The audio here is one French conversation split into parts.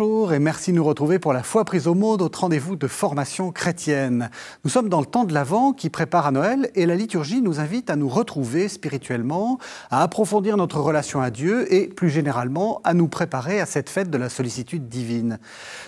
Bonjour et merci de nous retrouver pour la foi prise au mot, notre rendez-vous de formation chrétienne. Nous sommes dans le temps de l'Avent qui prépare à Noël et la liturgie nous invite à nous retrouver spirituellement, à approfondir notre relation à Dieu et plus généralement à nous préparer à cette fête de la sollicitude divine.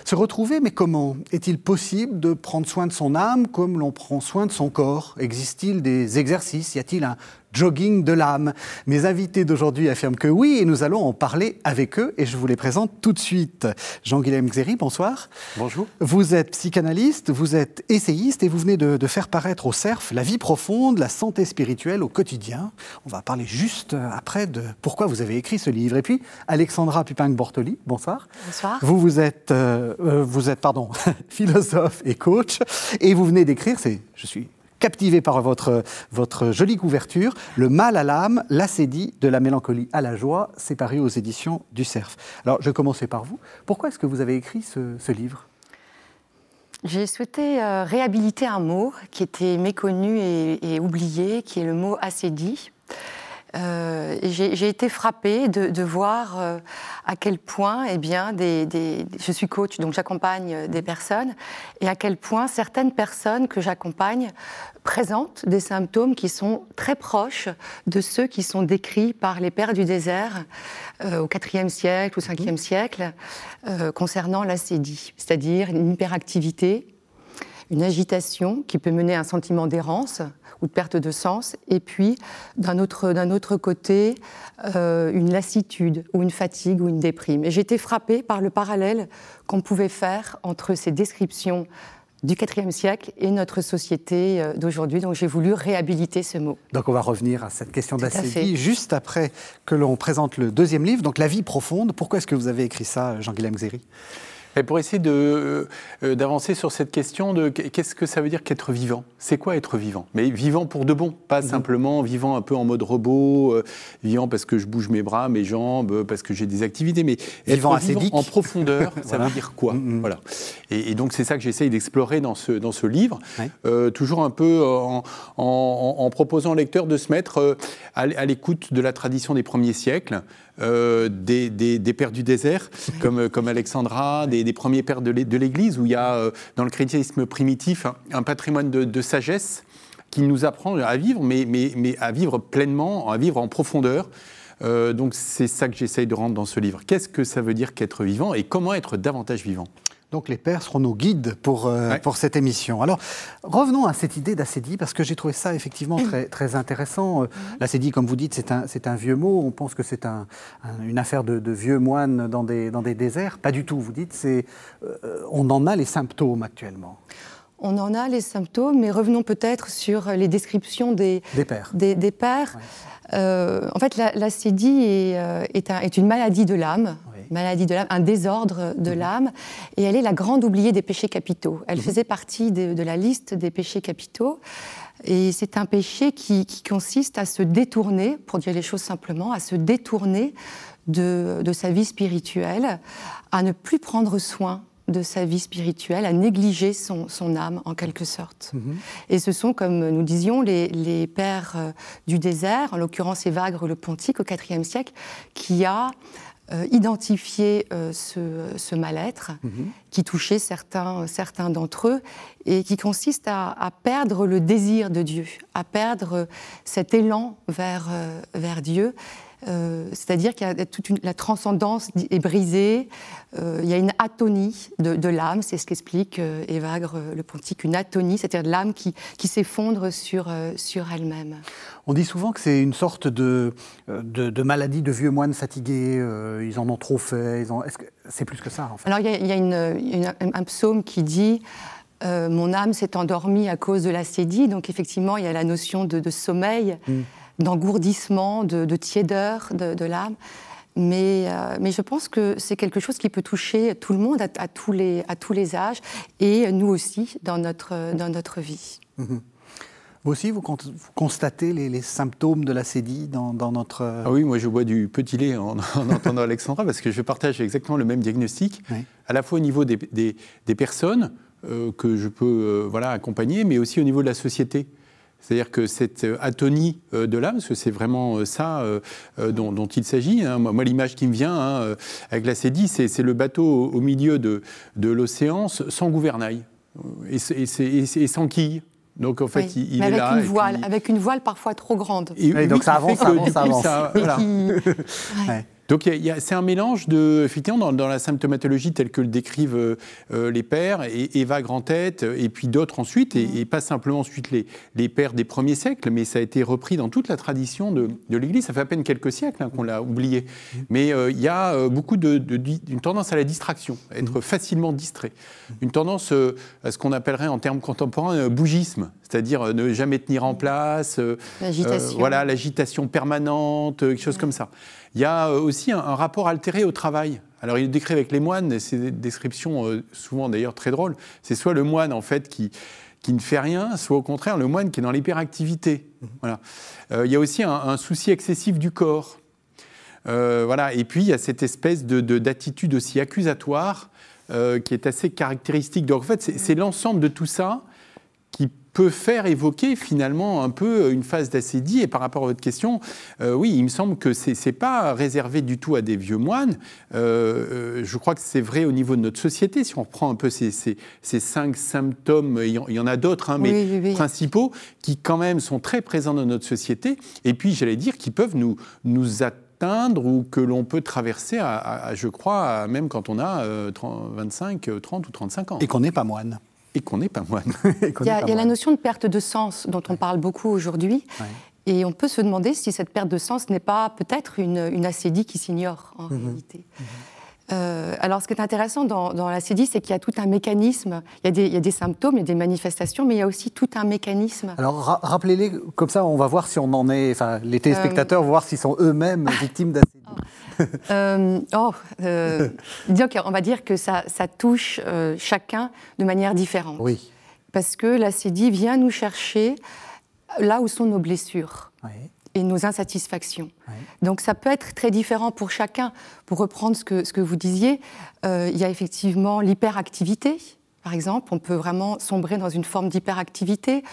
Se retrouver, mais comment Est-il possible de prendre soin de son âme comme l'on prend soin de son corps? Existe-t-il des exercices? Y a-t-il un jogging de l'âme. Mes invités d'aujourd'hui affirment que oui et nous allons en parler avec eux et je vous les présente tout de suite. Jean-Guilhem Xéry, bonsoir. Bonjour. Vous êtes psychanalyste, vous êtes essayiste et vous venez de, faire paraître au CERF la vie profonde, la santé spirituelle au quotidien. On va parler juste après de pourquoi vous avez écrit ce livre. Et puis, Alexandra Pupin-Bortoli, bonsoir. Bonsoir. Vous, vous êtes, euh, euh, vous êtes pardon, philosophe et coach et vous venez d'écrire, c'est, je suis captivé par votre, jolie couverture, Le mal à l'âme, l'acédie de la mélancolie à la joie, c'est paru aux éditions du Cerf. Alors, je vais commencer par vous. Pourquoi est-ce que vous avez écrit ce, livre? J'ai souhaité euh, réhabiliter un mot qui était méconnu et, et oublié, qui est le mot acédie. Euh, j'ai été frappée de, voir euh, à quel point, eh bien, des, je suis coach, donc j'accompagne des personnes, et à quel point certaines personnes que j'accompagne présentent des symptômes qui sont très proches de ceux qui sont décrits par les pères du désert euh, au IVe siècle ou Ve siècle concernant l'acédie, c'est-à-dire une hyperactivité, une agitation qui peut mener à un sentiment d'errance ou de perte de sens, et puis d'un autre, autre côté, euh, une lassitude ou une fatigue ou une déprime. Et j'ai été frappée par le parallèle qu'on pouvait faire entre ces descriptions du IVe siècle et notre société euh, d'aujourd'hui. Donc j'ai voulu réhabiliter ce mot. Donc on va revenir à cette question d'acédie juste après que l'on présente le deuxième livre, donc La vie profonde. Pourquoi est-ce que vous avez écrit ça, Jean-Guilhem Xéry? Pour essayer euh, euh, d'avancer sur cette question de qu'est-ce que ça veut dire qu'être vivant? C'est quoi être vivant? Mais vivant pour de bon, pas mhm. simplement vivant un peu en mode robot, euh, vivant parce que je bouge mes bras, mes jambes, parce que j'ai des activités, mais vivant, être vivant en profondeur, ça veut dire quoi? Mhm. Voilà. Et, donc c'est ça que j'essaye d'explorer dans ce, dans ce livre, toujours un peu en, proposant au lecteur de se mettre à l'écoute de la tradition des premiers siècles, euh, des, pères du désert, comme, comme Alexandra, des, premiers pères de l'Église, où il y a, euh, dans le chrétianisme primitif, un, patrimoine de, sagesse qui nous apprend à vivre, mais, mais, mais, à vivre pleinement, à vivre en profondeur. Euh, donc c'est ça que j'essaye de rendre dans ce livre. Qu'est-ce que ça veut dire qu'être vivant et comment être davantage vivant? Donc les pères seront nos guides pour, euh, pour cette émission. Alors revenons à cette idée d'acédie, parce que j'ai trouvé ça effectivement très, très intéressant. Euh, l'acédie, comme vous dites, c'est un, un vieux mot. On pense que c'est un, une affaire de, vieux moines dans des, dans des déserts. Pas du tout, vous dites. C'est, euh, on en a les symptômes actuellement. On en a les symptômes, mais revenons peut-être sur les descriptions des, des pères. Des, pères. en fait, l'acédie est, est, est, une maladie de l'âme maladie de l'âme, un désordre de mhm. l'âme, et elle est la grande oubliée des péchés capitaux. Elle mhm. faisait partie de, la liste des péchés capitaux, et c'est un péché qui, consiste à se détourner, pour dire les choses simplement, à se détourner de, sa vie spirituelle, à ne plus prendre soin de sa vie spirituelle, à négliger son, âme en quelque sorte. Mhm. Et ce sont, comme nous disions, les, pères euh, du désert, en l'occurrence Évagre le Pontique au IVe siècle, qui a euh, identifier euh, ce, mal-être mhm. qui touchait certains, certains d'entre eux et qui consiste à, perdre le désir de Dieu, à perdre cet élan vers, euh, vers Dieu euh, c'est-à-dire que toute la transcendance est brisée, euh, il y a une atonie de, l'âme, c'est ce qu'explique euh, Évagre le Pontique, une atonie, c'est-à-dire l'âme qui, s'effondre sur, sur elle-même. On dit souvent que c'est une sorte de, de, maladie de vieux moines fatigués, ils en ont trop fait, est-ce que c'est plus que ça en fait? Alors il y a, un psaume qui dit Mon âme s'est endormie à cause de la sédie, donc effectivement il y a la notion de, sommeil. Mm d'engourdissement, de, tiédeur de, l'âme. Mais, euh, mais, je pense que c'est quelque chose qui peut toucher tout le monde à, tous, les, à tous les âges et nous aussi dans notre, dans notre vie. Mhm. Vous aussi, vous, constatez les, symptômes de la sédie dans, dans, notre... Ah oui, moi je bois du petit lait en, entendant Alexandra parce que je partage exactement le même diagnostic, à la fois au niveau des, des, personnes euh, que je peux euh, voilà, accompagner, mais aussi au niveau de la société. C'est-à-dire que cette atonie de l'âme, parce que c'est vraiment ça dont, il s'agit. Hein. Moi, l'image qui me vient hein, avec la Cédie, c'est le bateau au milieu de, de l'océan sans gouvernail et, et sans quille. Donc en fait, il, est avec là. Une voile, Avec une voile parfois trop grande. Et, donc ça avance, ça avance, ça avance. voilà. Donc c'est un mélange de, effectivement, dans, la symptomatologie telle que le décrivent euh, euh, les pères, et Eva Grand-Tête, et puis d'autres ensuite, et, pas simplement ensuite les, les pères des premiers siècles, mais ça a été repris dans toute la tradition de, de l'Église. Ça fait à peine quelques siècles hein, qu'on l'a oublié. Mais euh, il y a beaucoup de, d'une tendance à la distraction, à être facilement distrait. Une tendance à ce qu'on appellerait en termes contemporains bougisme, c'est-à-dire ne jamais tenir en place, l'agitation. voilà, l'agitation permanente, quelque chose comme ça. Il y a euh, aussi un, rapport altéré au travail. Alors il décrit avec les moines, et c'est des descriptions euh, souvent d'ailleurs très drôles. C'est soit le moine en fait qui, qui ne fait rien, soit au contraire le moine qui est dans l'hyperactivité. Mhm. Voilà. Euh, il y a aussi un, souci excessif du corps. voilà. Et puis il y a cette espèce de, d'attitude aussi accusatoire qui est assez caractéristique. Donc en fait, c'est, l'ensemble de tout ça peut faire évoquer finalement un peu une phase d'acédie. Et par rapport à votre question, euh, oui, il me semble que ce n'est pas réservé du tout à des vieux moines. Euh, euh, je crois que c'est vrai au niveau de notre société. Si on reprend un peu ces, ces, cinq symptômes, il y en a d'autres, hein, mais principaux, qui quand même sont très présents dans notre société. Et puis, j'allais dire, qui peuvent nous, nous atteindre ou que l'on peut traverser, à, je crois, même quand on a 25, 30 ou 35 ans. Et qu'on n'est pas moine et qu'on n'est pas moine. il y a, la notion de perte de sens dont on parle beaucoup aujourd'hui. Et on peut se demander si cette perte de sens n'est pas peut-être une, une acédie qui s'ignore en mhm. réalité. Mhm. Euh, alors, ce qui est intéressant dans, dans l'acédie, c'est qu'il y a tout un mécanisme. Il y, a des, il y, a des, symptômes, il y a des manifestations, mais il y a aussi tout un mécanisme. Alors, rappelez-les, comme ça, on va voir si on en est. Enfin, les téléspectateurs vont voir s'ils sont eux-mêmes victimes d'acédie. Euh, oh, euh, on va dire que ça, ça touche euh, chacun de manière différente. Oui. Parce que l'acédie vient nous chercher là où sont nos blessures. et nos insatisfactions. Donc ça peut être très différent pour chacun. Pour reprendre ce que, ce que vous disiez, il y a effectivement l'hyperactivité, par exemple. On peut vraiment sombrer dans une forme d'hyperactivité.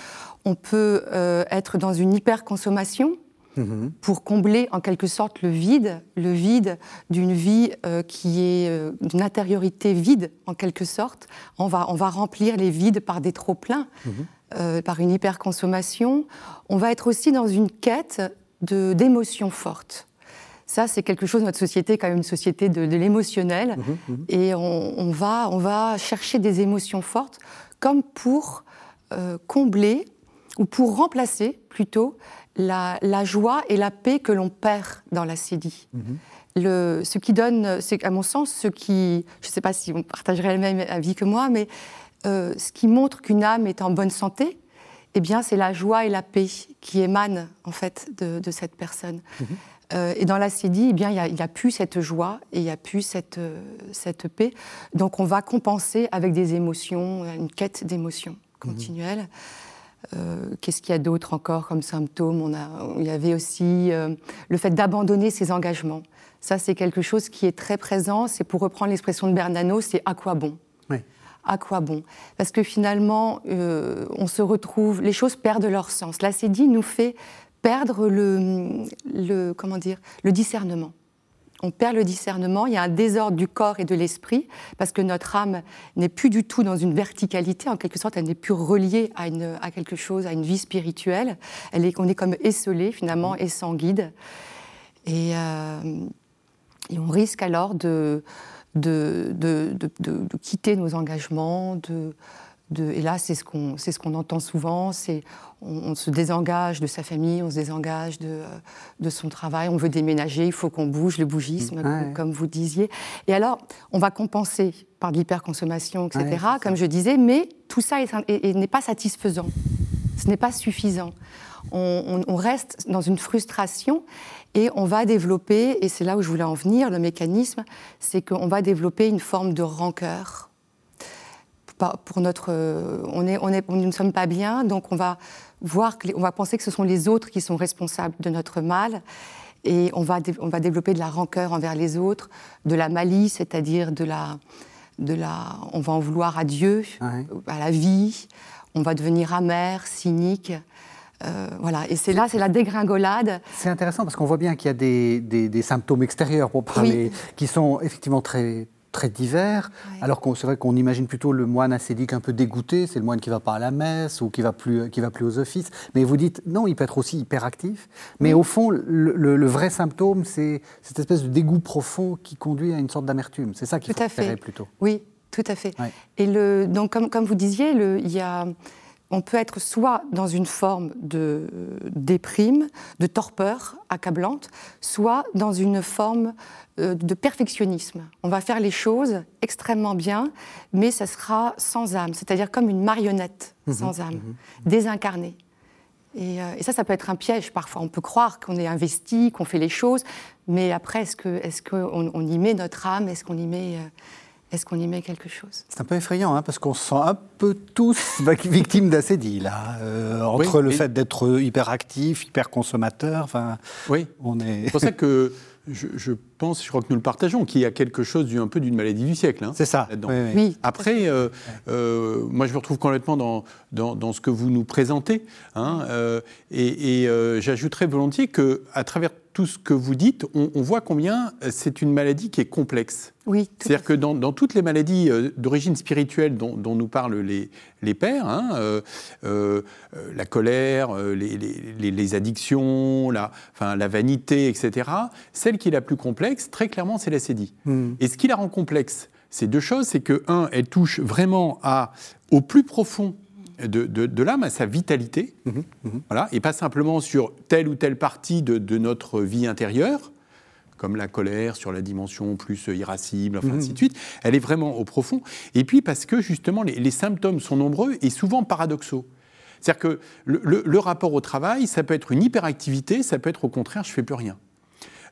On peut être dans une hyperconsommation, Mhm. pour combler en quelque sorte le vide, le vide d'une vie euh, qui est euh, d'une intériorité vide en quelque sorte. On va, on va remplir les vides par des trop-pleins, mhm. euh, par une hyperconsommation. On va être aussi dans une quête d'émotions fortes. Ça, c'est quelque chose, notre société est quand même une société de, l'émotionnel, mhm, et on, va, on va chercher des émotions fortes comme pour combler ou pour remplacer plutôt la, joie et la paix que l'on perd dans la cédie. Mhm. Le, ce qui donne, c'est à mon sens, ce qui, je ne sais pas si on partagerait le même avis que moi, mais euh, ce qui montre qu'une âme est en bonne santé, eh bien, c'est la joie et la paix qui émanent en fait de, cette personne. Mhm. Euh, et dans la cédie, eh bien, il n'y a, plus cette joie et il n'y a plus cette, euh, cette paix. Donc, on va compenser avec des émotions, une quête d'émotions mhm. continuelle. Euh, qu'est-ce qu'il y a d'autre encore comme symptômes? On a, Il y avait aussi euh, le fait d'abandonner ses engagements. Ça, c'est quelque chose qui est très présent. C'est pour reprendre l'expression de Bernano, c'est à quoi bon? À quoi bon? Parce que finalement, euh, on se retrouve, les choses perdent leur sens. La dit nous fait perdre le, le, comment dire, le discernement on perd le discernement, il y a un désordre du corps et de l'esprit, parce que notre âme n'est plus du tout dans une verticalité, en quelque sorte, elle n'est plus reliée à, une, à quelque chose, à une vie spirituelle. Elle est, on est comme esselé, finalement, et sans guide. Et, euh, et on risque alors de, de, de, de quitter nos engagements, de, et là, c'est ce qu'on ce qu'on entend souvent, c'est on, se désengage de sa famille, on se désengage de, euh, de son travail, on veut déménager, il faut qu'on bouge, le bougisme, comme, vous disiez. Et alors, on va compenser par de l'hyperconsommation, etc., comme je disais, mais tout ça n'est pas satisfaisant, ce n'est pas suffisant. On, on, reste dans une frustration et on va développer, et c'est là où je voulais en venir, le mécanisme, c'est qu'on va développer une forme de rancœur pour notre, on est, on est, nous ne sommes pas bien, donc on va voir, on va penser que ce sont les autres qui sont responsables de notre mal, et on va, on va développer de la rancœur envers les autres, de la malice, c'est-à-dire de la, de la, on va en vouloir à Dieu, à la vie, on va devenir amer, cynique. voilà, et c'est là, c'est la dégringolade. C'est intéressant parce qu'on voit bien qu'il y a des, des, symptômes extérieurs, pour parler, qui sont effectivement très, très divers, alors qu'on c'est vrai qu'on imagine plutôt le moine ascétique un peu dégoûté, c'est le moine qui va pas à la messe ou qui va plus qui va plus aux offices. Mais vous dites non, il peut être aussi hyperactif. Mais au fond, le, vrai symptôme, c'est cette espèce de dégoût profond qui conduit à une sorte d'amertume. C'est ça qu'il faut fait. plutôt. Oui, tout à fait. Et le, donc comme, comme vous disiez, il y a on peut être soit dans une forme de déprime, de torpeur accablante, soit dans une forme euh, de perfectionnisme. On va faire les choses extrêmement bien, mais ça sera sans âme, c'est-à-dire comme une marionnette mhm. sans âme, mhm. désincarnée. Euh, et, ça, ça peut être un piège parfois. On peut croire qu'on est investi, qu'on fait les choses, mais après, est-ce qu'on est on y met notre âme? Est-ce qu'on y met... Euh, est-ce qu'on y met quelque chose? C'est un peu effrayant, hein, parce qu'on se sent un peu tous victimes d'acédie, là. Euh, entre le fait d'être hyperactif, hyper consommateur, enfin, oui. on est... C'est pour ça que je, pense, je crois que nous le partageons, qu'il y a quelque chose un peu d'une maladie du siècle. Hein, C'est ça. Oui, Après, euh, euh, moi, je me retrouve complètement dans, dans, ce que vous nous présentez. Hein, et, et j'ajouterais volontiers qu'à travers tout ce que vous dites, on, voit combien euh, c'est une maladie qui est complexe. Oui. C'est-à-dire que dans, toutes les maladies euh, d'origine spirituelle dont, nous parlent les, les pères, hein, euh, la colère, les, addictions, la, enfin, la vanité, etc., celle qui est la plus complexe, très clairement, c'est l'acédie. Hmm. Et ce qui la rend complexe, c'est deux choses. C'est que, un, elle touche vraiment à, au plus profond de, l'âme, à sa vitalité, mhm, mhm. Voilà, et pas simplement sur telle ou telle partie de, notre vie intérieure, comme la colère, sur la dimension plus irascible, enfin, ainsi de suite. Elle est vraiment au profond. Et puis parce que justement, les, symptômes sont nombreux et souvent paradoxaux. C'est-à-dire que le, le, rapport au travail, ça peut être une hyperactivité, ça peut être au contraire, je fais plus rien.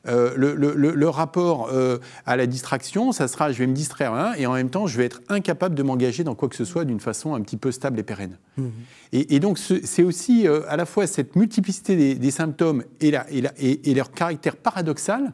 Euh, le, rapport euh, à la distraction, ça sera je vais me distraire hein, et en même temps je vais être incapable de m'engager dans quoi que ce soit d'une façon un petit peu stable et pérenne. Mmh. Et, donc c'est aussi euh, à la fois cette multiplicité des, symptômes et, et, leur caractère paradoxal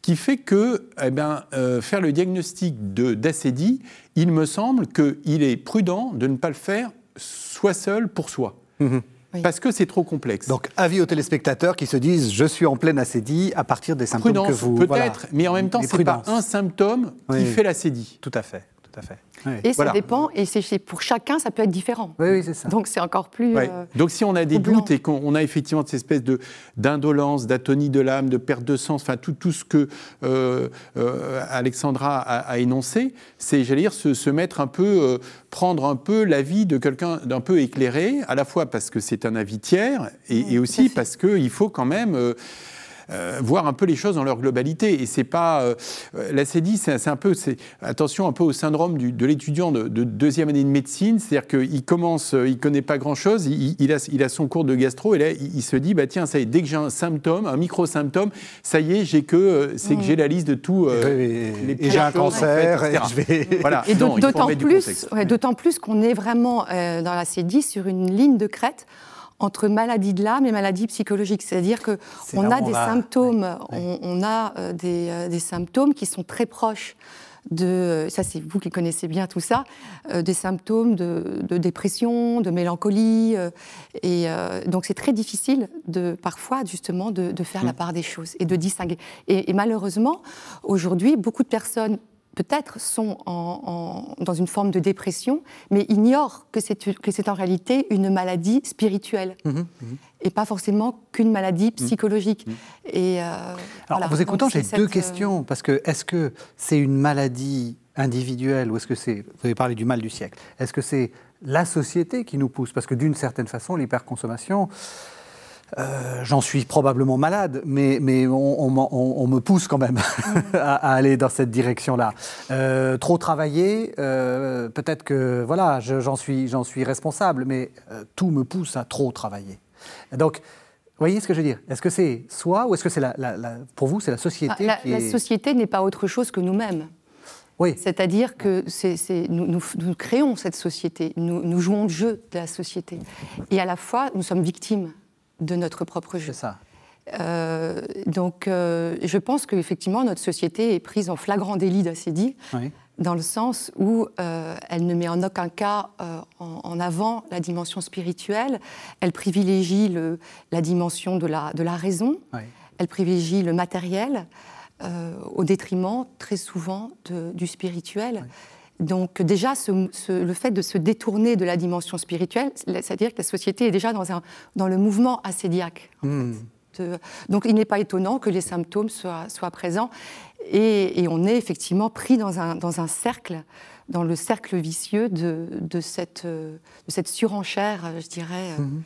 qui fait que eh ben, faire le diagnostic d'acédie, il me semble qu'il est prudent de ne pas le faire soit seul pour soi. Mmh. Parce que c'est trop complexe. Donc, avis aux téléspectateurs qui se disent je suis en pleine acédie à partir des symptômes que vous. Peut-être, mais en même temps, ce n'est pas un symptôme qui fait l'acédie. Tout à fait. Tout à fait. Et ça dépend, et c'est pour chacun, ça peut être différent. Oui, oui c'est ça. Donc c'est encore plus. Euh, Donc si on a des doutes et qu'on a effectivement cette espèce de d'indolence, d'atonie de l'âme, de perte de sens, enfin tout, tout ce que euh, euh, Alexandra a, énoncé, c'est, j'allais dire, se, se, mettre un peu, prendre un peu l'avis de quelqu'un d'un peu éclairé, à la fois parce que c'est un avis tiers, et, et aussi parce qu'il faut quand même euh, voir un peu les choses dans leur globalité. Et c'est pas euh, la CEDI, c'est un peu, attention un peu au syndrome de l'étudiant de, deuxième année de médecine, c'est-à-dire qu'il commence, euh, il connaît pas grand-chose, il, a, il a son cours de gastro et là il, se dit bah tiens ça y est, dès que j'ai un symptôme, un micro symptôme, ça y est, j'ai que c'est que j'ai la liste de tout. et, j'ai un cancer. et, je vais... voilà. et d'autant plus, d'autant plus qu'on est vraiment dans la CEDI sur une ligne de crête entre maladie de l'âme et maladie psychologique. C'est-à-dire qu'on a des symptômes, On, a euh, euh, des, symptômes qui sont très proches de, ça c'est vous qui connaissez bien tout ça, euh, des symptômes de, dépression, de mélancolie. et donc c'est très difficile de, parfois justement de, faire la mm. part des choses et de distinguer. et malheureusement, aujourd'hui, beaucoup de personnes peut-être sont dans une forme de dépression, mais ignorent que c'est en réalité une maladie spirituelle. Mmh, mmh. Et pas forcément qu'une maladie mmh. psychologique. Et, euh, Alors, vous écoutant, j'ai deux euh, questions. Parce que est-ce que c'est une maladie individuelle ou est-ce que c'est. Vous avez parlé du mal du siècle. Est-ce que c'est la société qui nous pousse? Parce que d'une certaine façon, l'hyperconsommation euh, j'en suis probablement malade, mais, mais on, me pousse quand même à, aller dans cette direction-là. Euh, trop travailler, euh, peut-être que voilà, j'en suis, responsable, mais tout me pousse à trop travailler. Donc, vous voyez ce que je veux dire? Est-ce que c'est soi ou est-ce que c'est la, pour vous, c'est la société ah, la, société n'est pas autre chose que nous-mêmes. Oui. C'est-à-dire que nous, nous, créons cette société, nous, nous jouons le jeu de la société. Et à la fois, nous sommes victimes de notre propre jeu. C'est ça. Euh, donc, euh, je pense qu'effectivement, notre société est prise en flagrant délit d'assédie dans le sens où euh, elle ne met en aucun cas en, avant la dimension spirituelle, elle privilégie le, la dimension de la, de la raison, elle privilégie le matériel, au détriment très souvent du spirituel. Donc déjà, le fait de se détourner de la dimension spirituelle, c'est-à-dire que la société est déjà dans, un, dans le mouvement ascédiaque. Hmm. donc il n'est pas étonnant que les symptômes soient, soient présents. Et, on est effectivement pris dans un, dans un, cercle, dans le cercle vicieux de, de, cette, de cette, surenchère, je dirais, mmh.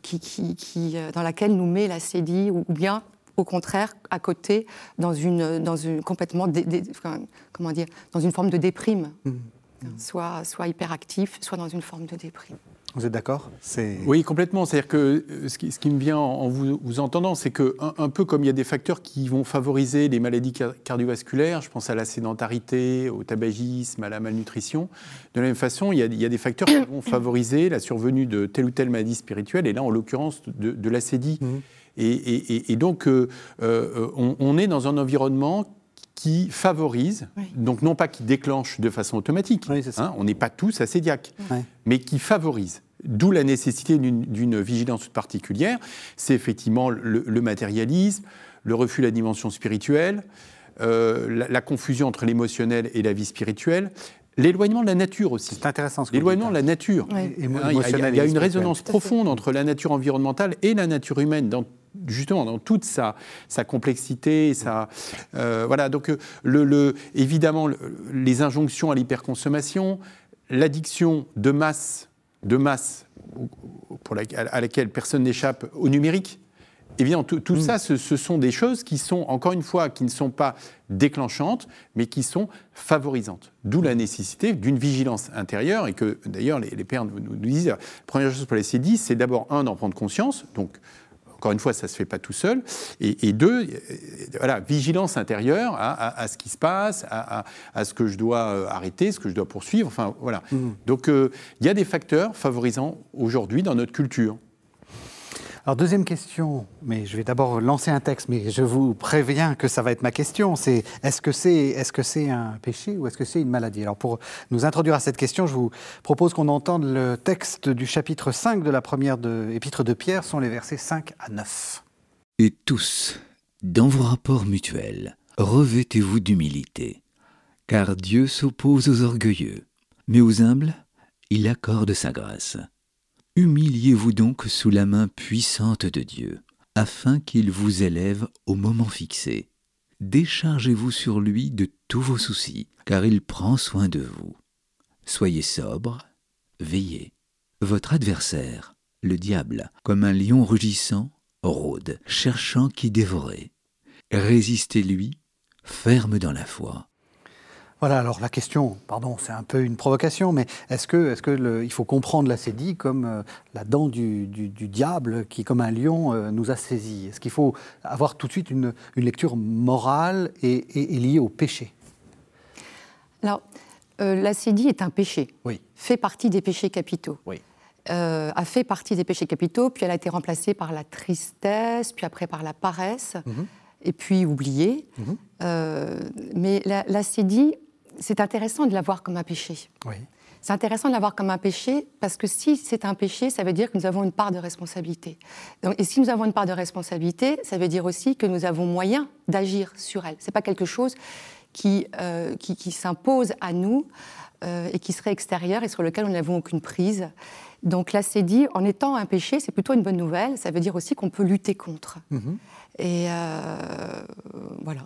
Qui, qui, qui, dans laquelle nous met la CDI, ou bien au contraire, à côté, dans une, dans une complètement, comment dire, dans une forme de déprime, mmh. soit, soit hyperactif, soit dans une forme de déprime. Vous êtes d'accord? Oui, complètement. C'est-à-dire que euh, ce qui, ce qui, me vient en vous, vous entendant, c'est que un, peu comme il y a des facteurs qui vont favoriser les maladies cardiovasculaires, je pense à la sédentarité, au tabagisme, à la malnutrition, de la même façon, il y a, il y a des facteurs qui vont favoriser la survenue de telle ou telle maladie spirituelle, et là, en l'occurrence, de, de l'acédie. Mmh. Et, et, et, donc, euh, euh, on, on, est dans un environnement qui favorise, donc non pas qui déclenche de façon automatique, hein, on n'est pas tous acédiaques, mais qui favorise. D'où la nécessité d'une vigilance particulière. C'est effectivement le, matérialisme, le refus de la dimension spirituelle, euh, la, confusion entre l'émotionnel et la vie spirituelle, L'éloignement de la nature aussi. C'est intéressant. L'éloignement de la nature. Hein, il y a, une résonance profonde entre la nature environnementale et la nature humaine dans justement dans toute sa, sa complexité, sa, euh, voilà. Donc euh, le, évidemment les injonctions à l'hyperconsommation, l'addiction de masse, de masse pour à laquelle personne n'échappe au numérique. Évidemment, tout, tout mm. ça, ce, sont des choses qui sont, encore une fois, qui ne sont pas déclenchantes, mais qui sont favorisantes. D'où la nécessité d'une vigilance intérieure, et que d'ailleurs les, pères nous, nous, disent, la première chose pour les C10, c'est d'abord, un, d'en prendre conscience, donc encore une fois, ça ne se fait pas tout seul. Et, deux, voilà, vigilance intérieure à, ce qui se passe, à, ce que je dois euh, arrêter, ce que je dois poursuivre. Enfin, voilà. Mmh. Donc, euh, il y a des facteurs favorisant aujourd'hui dans notre culture. Alors deuxième question, mais je vais d'abord lancer un texte, mais je vous préviens que ça va être ma question. C'est est-ce que c'est est-ce que c'est un péché ou est-ce que c'est une maladie? Alors pour nous introduire à cette question, je vous propose qu'on entende le texte du chapitre 5 de la première épître de Pierre, sont les versets 5 à 9. Et tous, dans vos rapports mutuels, revêtez-vous d'humilité, car Dieu s'oppose aux orgueilleux, mais aux humbles, il accorde sa grâce. Humiliez-vous donc sous la main puissante de Dieu, afin qu'il vous élève au moment fixé. Déchargez-vous sur lui de tous vos soucis, car il prend soin de vous. Soyez sobre, veillez. Votre adversaire, le diable, comme un lion rugissant, rôde, cherchant qui dévorer. Résistez-lui, ferme dans la foi. Voilà, alors la question, pardon, c'est un peu une provocation, mais est-ce que, est-ce que il faut comprendre la cédille comme euh, la dent du, diable qui, comme un lion, euh, nous a saisis? Est-ce qu'il faut avoir tout de suite une, lecture morale et, liée au péché? Alors, euh, la cédille est un péché, oui. fait partie des péchés capitaux. Oui. a fait partie des péchés capitaux, puis elle a été remplacée par la tristesse, puis après par la paresse, mhm. et puis oubliée. Mhm. mais la, la c'est intéressant de l'avoir comme un péché. C'est intéressant de l'avoir comme un péché parce que si c'est un péché, ça veut dire que nous avons une part de responsabilité. et si nous avons une part de responsabilité, ça veut dire aussi que nous avons moyen d'agir sur elle. Ce n'est pas quelque chose qui, euh, qui, s'impose à nous euh, et qui serait extérieur et sur lequel nous n'avons aucune prise. Donc là, c'est dit, en étant un péché, c'est plutôt une bonne nouvelle. Ça veut dire aussi qu'on peut lutter contre. Mm-hmm. Et euh, voilà.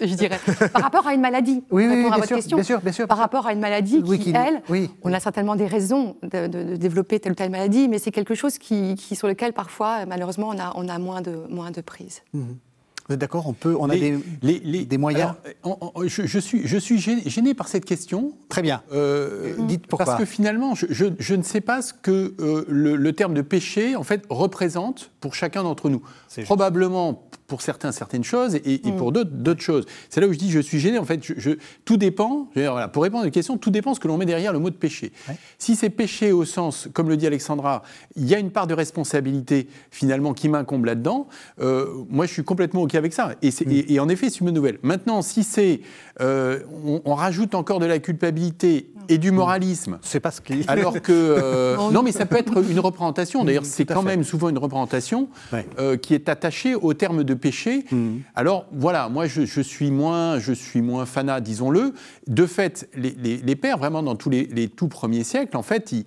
Je dirais. Par rapport à une maladie, oui, oui, à votre question, bien sûr, bien sûr, par rapport à une maladie qui, elle, on a certainement des raisons de, développer telle ou telle maladie, mais c'est quelque chose qui, sur lequel parfois, malheureusement, on a, on a moins, de, moins de prise. Mhm. Vous êtes d'accord On peut, on a des, les, des moyens. je, suis, je suis gêné, par cette question. Très bien. Euh, Dites pourquoi. Parce que finalement, je, je ne sais pas ce que euh, le, le, terme de péché en fait représente pour chacun d'entre nous. Probablement pour certains certaines choses et, mm. pour d'autres d'autres choses. C'est là où je dis je suis gêné. En fait, je, tout dépend. voilà, pour répondre à une question, tout dépend ce que l'on met derrière le mot de péché. Si c'est péché au sens, comme le dit Alexandra, il y a une part de responsabilité finalement qui m'incombe là-dedans. Euh, moi, je suis complètement ok avec ça. Et, mm. et, en effet, c'est une bonne nouvelle. Maintenant, si c'est euh, on, rajoute encore de la culpabilité et du moralisme. C'est pas ce qui. Alors que euh, non, mais ça peut être une représentation. D'ailleurs, c'est quand même souvent une représentation qui est attachée au terme de péché. Mm. Alors voilà, moi je, suis moins, je suis moins fanat, disons-le. De fait, les, pères, vraiment dans tous les, tout premiers siècles, en fait, ils,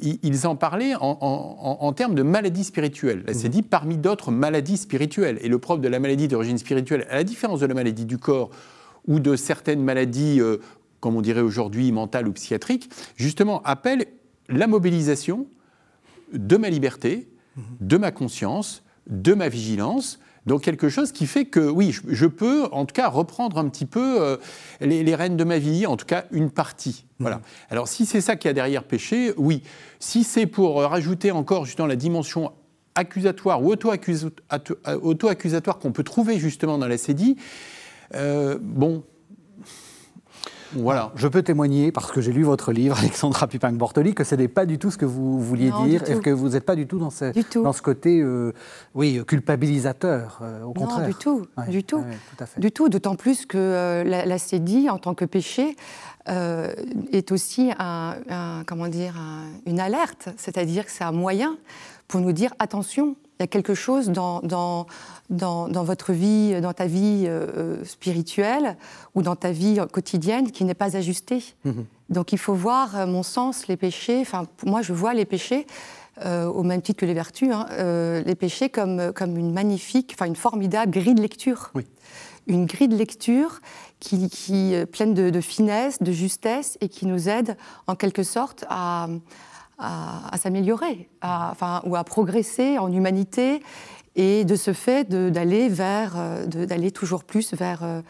ils, en parlaient en, termes de maladie spirituelle. Là, c'est mm. dit parmi d'autres maladies spirituelles. Et le propre de la maladie d'origine spirituelle, à la différence de la maladie du corps ou de certaines maladies, euh, comme on dirait aujourd'hui, mentales ou psychiatriques, justement appelle la mobilisation de ma liberté, mm-hmm. de ma conscience, de ma vigilance, donc quelque chose qui fait que oui, je, peux en tout cas reprendre un petit peu euh, les, rênes de ma vie, en tout cas une partie. Mmh. Voilà. Alors si c'est ça qui a derrière péché, oui. Si c'est pour rajouter encore justement la dimension accusatoire ou auto-accusatoire qu'on peut trouver justement dans la CEDI, euh, bon, voilà. Je peux témoigner, parce que j'ai lu votre livre, Alexandra Pupin-Bortoli, que ce n'est pas du tout ce que vous vouliez dire et que vous n'êtes pas du tout dans ce, dans ce côté euh, oui, culpabilisateur, euh, au contraire. Non, du tout. du tout. Du tout, d'autant plus que euh, la, la en tant que péché, est aussi un, comment dire, une alerte, c'est-à-dire que c'est un moyen pour nous dire attention, il y a quelque chose dans, dans, dans, votre vie, dans ta vie euh, euh, spirituelle ou dans ta vie quotidienne qui n'est pas ajusté. Mhm. Donc il faut voir, à mon sens, les péchés, enfin moi je vois les péchés, euh, au même titre que les vertus, hein, les péchés comme, comme une magnifique, enfin une formidable grille de lecture. Une grille de lecture qui, qui pleine de, finesse, de justesse et qui nous aide en quelque sorte à, à, s'améliorer, enfin, ou à progresser en humanité et de ce fait d'aller vers, euh, d'aller toujours plus vers, euh,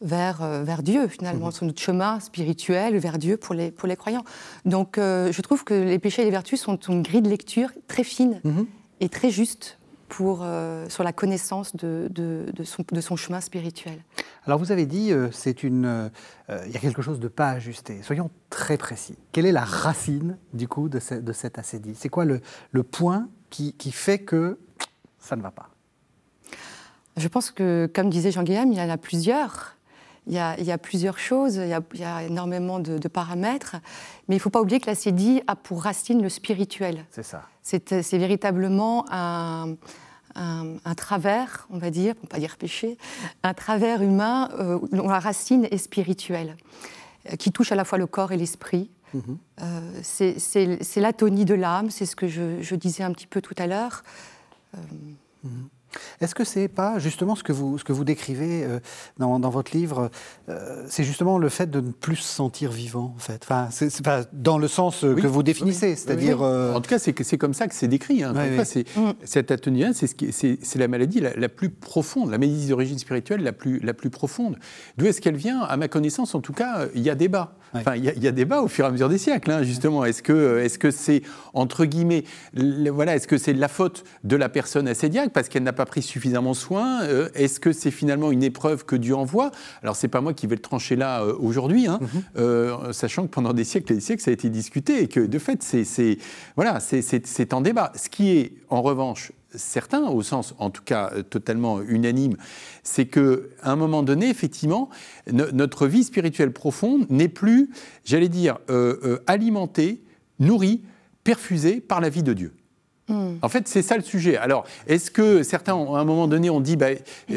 vers, euh, vers Dieu finalement, mmh. sur notre chemin spirituel vers Dieu pour les, pour les croyants. Donc je trouve que les péchés et les vertus sont une grille de lecture très fine mmh. et très juste pour, sur la connaissance de, de, de, son, de, son, chemin spirituel. Alors vous avez dit, c'est une, il y a quelque chose de pas ajusté. Soyons très précis. Quelle est la racine du coup de, de cet assédie C'est quoi le, le point qui, qui, fait que ça ne va pas? Je pense que, comme disait Jean-Guillaume, il y en a plusieurs. Il y a, plusieurs choses, il y a, énormément de, paramètres, mais il ne faut pas oublier que la CEDI a pour racine le spirituel. C'est ça. C'est véritablement un, travers, on va dire, pour ne pas dire péché, un travers humain euh, dont la racine est spirituelle, euh, qui touche à la fois le corps et l'esprit. Mm-hmm. Euh, c'est l'atonie de l'âme, c'est ce que je, disais un petit peu tout à l'heure. Mhm. Est-ce que c'est pas justement ce que vous, ce que vous décrivez euh, dans, votre livre euh, C'est justement le fait de ne plus se sentir vivant, en fait? Enfin, c'est pas dans le sens que vous définissez, c'est-à-dire. Euh, en tout cas, c'est comme ça que c'est décrit. Hein. c'est mm. cette atonie, c'est la maladie la, plus profonde, la maladie d'origine spirituelle la plus, la plus profonde. D'où est-ce qu'elle vient? À ma connaissance, en tout cas, il y a débat. Enfin, il y, a débat au fur et à mesure des siècles, hein, justement. Est-ce que est-ce que c'est entre guillemets, voilà, est-ce que c'est la faute de la personne assédiaque parce qu'elle n'a pas pris suffisamment soin euh, Est-ce que c'est finalement une épreuve que Dieu envoie? Alors c'est pas moi qui vais le trancher là euh, aujourd'hui, hein, mm-hmm. euh, sachant que pendant des siècles et des siècles ça a été discuté et que de fait c'est voilà c'est en débat. Ce qui est en revanche certains, au sens en tout cas euh, totalement unanime, c'est qu'à un moment donné, effectivement, notre vie spirituelle profonde n'est plus, j'allais dire, euh, euh, alimentée, nourrie, perfusée par la vie de Dieu. Hmm. En fait, c'est ça le sujet. Alors, est-ce que certains, à un moment donné, ont dit, bah,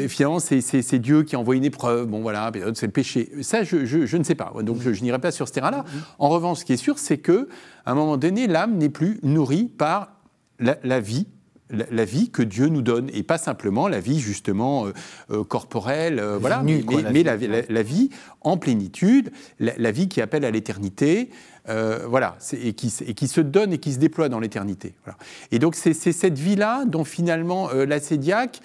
finalement, c'est Dieu qui a envoyé une épreuve, bon voilà, c'est le péché Ça, je, ne sais pas. Donc, je, n'irai pas sur ce terrain-là. Hmm. En revanche, ce qui est sûr, c'est qu'à un moment donné, l'âme n'est plus nourrie par la vie la, vie que Dieu nous donne et pas simplement la vie justement euh, euh, corporelle, euh, voilà, mais, la, vie en plénitude, la, vie qui appelle à l'éternité, voilà, et qui, et qui, se donne et qui se déploie dans l'éternité. Et donc c'est cette vie-là dont finalement l'assédiaque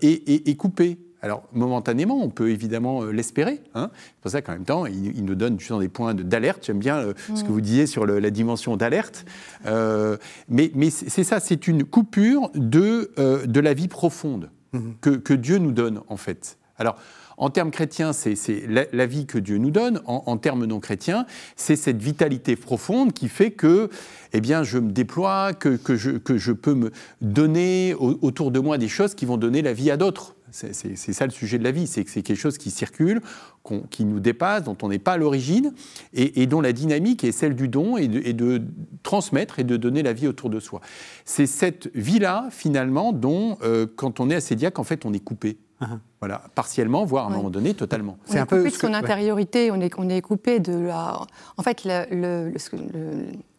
est, est coupée. Alors, momentanément, on peut évidemment euh, l'espérer. Hein. C'est pour ça qu'en même temps, il, nous donne justement des points d'alerte. J'aime bien euh, ce que mm. vous disiez sur la dimension d'alerte. Euh, mais, c'est ça, c'est une coupure de, de la vie profonde. mhm. que, Dieu nous donne, en fait. Alors, en termes chrétiens, c'est la, vie que Dieu nous donne. En, termes non chrétiens, c'est cette vitalité profonde qui fait que, eh bien, je me déploie, que, que, je, que je, peux me donner autour de moi des choses qui vont donner la vie à d'autres. C'est ça le sujet de la vie, c'est que c'est quelque chose qui circule, qui nous dépasse, dont on n'est pas à l'origine, et, dont la dynamique est celle du don et de, transmettre et de donner la vie autour de soi. C'est cette vie-là, finalement, dont, euh, quand on est assédiaque, en fait, on est coupé. Uh-huh. Voilà, partiellement, voire à un moment donné, totalement. C'est un peu de son intériorité, on, est, on est coupé de la. En fait, le,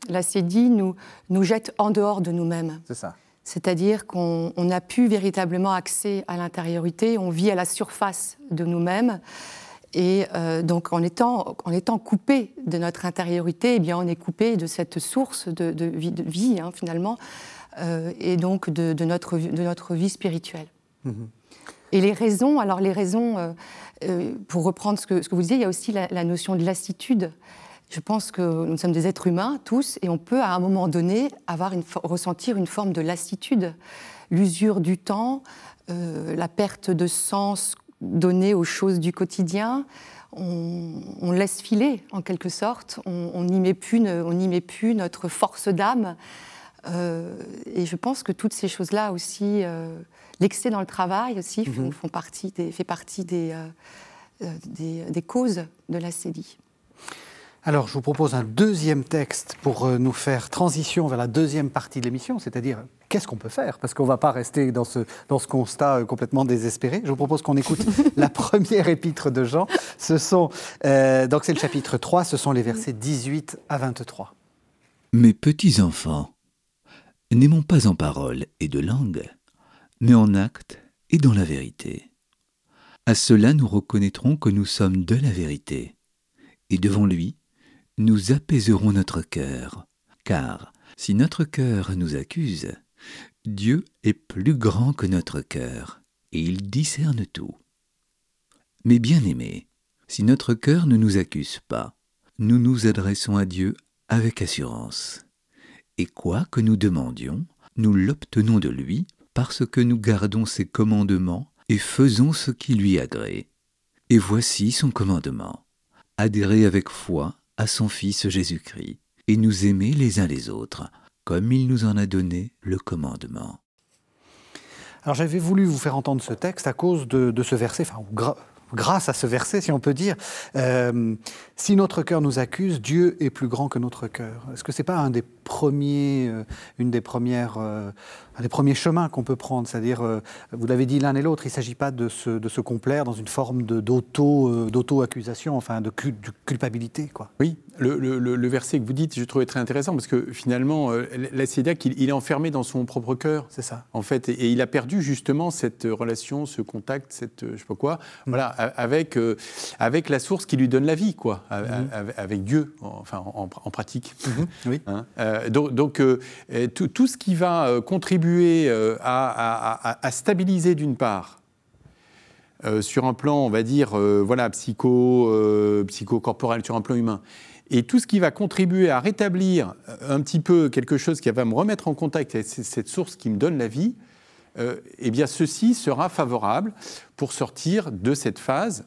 l'acédie nous, nous jette en dehors de nous-mêmes. C'est ça. C'est-à-dire qu'on n'a plus véritablement accès à l'intériorité, on vit à la surface de nous-mêmes. Et euh, donc, en étant, en étant coupé de notre intériorité, eh bien, on est coupé de cette source de, vie, de vie hein, finalement, euh, et donc de, notre, de notre vie spirituelle. Mm-hmm. Et les raisons, alors les raisons, euh, pour reprendre ce que, ce que, vous disiez, il y a aussi la, la notion de lassitude. Je pense que nous sommes des êtres humains tous et on peut à un moment donné avoir une, ressentir une forme de lassitude, l'usure du temps, euh, la perte de sens donné aux choses du quotidien. On, laisse filer en quelque sorte, on n'y met, plus, met plus notre force d'âme. Euh, et je pense que toutes ces choses-là aussi, euh, l'excès dans le travail aussi, mhm. font, partie des, fait partie des, des, des causes de l'acédie. Alors, je vous propose un deuxième texte pour euh, nous faire transition vers la deuxième partie de l'émission, c'est-à-dire qu'est-ce qu'on peut faire? Parce qu'on ne va pas rester dans ce, dans ce constat euh, complètement désespéré. Je vous propose qu'on écoute la première épître de Jean. Ce sont, euh, donc c'est le chapitre 3, ce sont les versets 18 à 23. Mes petits enfants, n'aimons pas en parole et de langue, mais en acte et dans la vérité. À cela nous reconnaîtrons que nous sommes de la vérité, et devant lui, nous apaiserons notre cœur, car si notre cœur nous accuse, Dieu est plus grand que notre cœur, et il discerne tout. Mais bien aimés, si notre cœur ne nous accuse pas, nous nous adressons à Dieu avec assurance. Et quoi que nous demandions, nous l'obtenons de lui parce que nous gardons ses commandements et faisons ce qui lui agrée. Et voici son commandement. Adhérer avec foi à son Fils Jésus-Christ, et nous aimer les uns les autres, comme il nous en a donné le commandement. Alors j'avais voulu vous faire entendre ce texte à cause de, ce verset, enfin grâce à ce verset, si on peut dire. Euh, si notre cœur nous accuse, Dieu est plus grand que notre cœur. Est-ce que c'est pas un des premiers, euh, une des premières, euh, un des premiers chemins qu'on peut prendre? C'est-à-dire, vous l'avez dit l'un et l'autre, il ne s'agit pas de se, de se, complaire dans une forme d'auto, d'auto-accusation, enfin de, de, culpabilité, quoi. Oui, le, le, verset que vous dites, je trouvais très intéressant parce que finalement, l'acédiaque, il, il, est enfermé dans son propre cœur. C'est ça. En fait, et, il a perdu justement cette relation, ce contact, cette, je sais pas quoi, mm. voilà, avec, avec la source qui lui donne la vie, quoi. Mhm. avec Dieu, enfin en, pratique. Oui. Hein, euh, donc, euh, tout, ce qui va euh, contribuer à, stabiliser d'une part, sur un plan, on va dire, voilà, psycho, psychocorporel, sur un plan humain, et tout ce qui va contribuer à rétablir un petit peu quelque chose qui va me remettre en contact avec cette source qui me donne la vie, eh bien, ceci sera favorable pour sortir de cette phase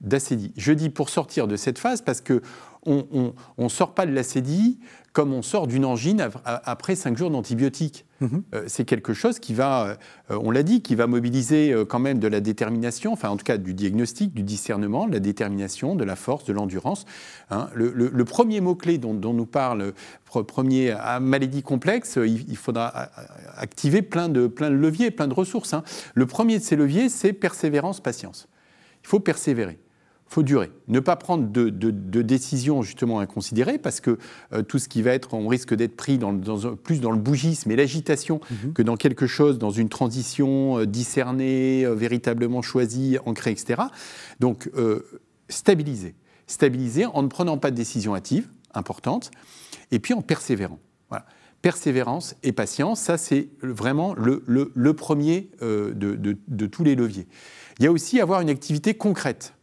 d'acédie. Je dis pour sortir de cette phase parce que on ne sort pas de l'acédie comme on sort d'une angine après cinq jours d'antibiotiques. Mhm. Euh, c'est quelque chose qui va, euh, on l'a dit, qui va mobiliser euh, quand même de la détermination, enfin en tout cas du diagnostic, du discernement, de la détermination, de la force, de l'endurance. Hein. Le, premier mot-clé dont, nous parle, premier maladie complexe, il, faudra activer plein de, plein leviers, plein de ressources. Hein. Le premier de ces leviers, c'est persévérance, patience. Il faut persévérer faut durer. Ne pas prendre de, décisions justement inconsidérées parce que euh, tout ce qui va être, on risque d'être pris dans, plus dans le bougisme et l'agitation mhm. que dans quelque chose, dans une transition euh, discernée, euh, véritablement choisie, ancrée, etc. Donc, stabiliser. Stabiliser en ne prenant pas de décisions hâtives, importantes, et puis en persévérant. Voilà. Persévérance et patience, ça c'est vraiment le, le premier de tous les leviers. Il y a aussi avoir une activité concrète.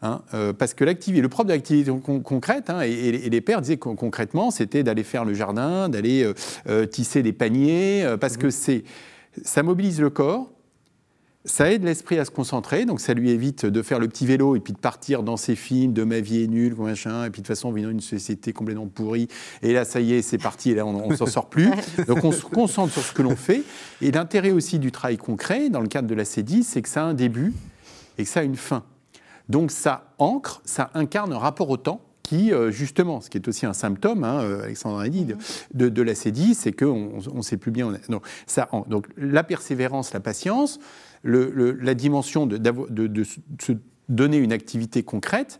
Hein, euh, parce que l'activité, le propre de l'activité concrète, hein, et, les pères disaient concrètement, c'était d'aller faire le jardin, d'aller euh, euh, tisser des paniers, parce que c'est, ça mobilise le corps, ça aide l'esprit à se concentrer, donc ça lui évite de faire le petit vélo et puis de partir dans ses films de ma vie est nulle, machin, et puis de toute façon, on vit dans une société complètement pourrie, et là, ça y est, c'est parti, et là, on, ne s'en sort plus. Donc on se concentre sur ce que l'on fait. Et l'intérêt aussi du travail concret, dans le cadre de la C10, c'est que ça a un début et que ça a une fin. Donc ça ancre, ça incarne un rapport au temps qui, euh, justement, ce qui est aussi un symptôme, hein, euh, Alexandre a dit, de, la C10, c'est qu'on ne sait plus bien. Donc, ça, donc la persévérance, la patience, la dimension de, se donner une activité concrète.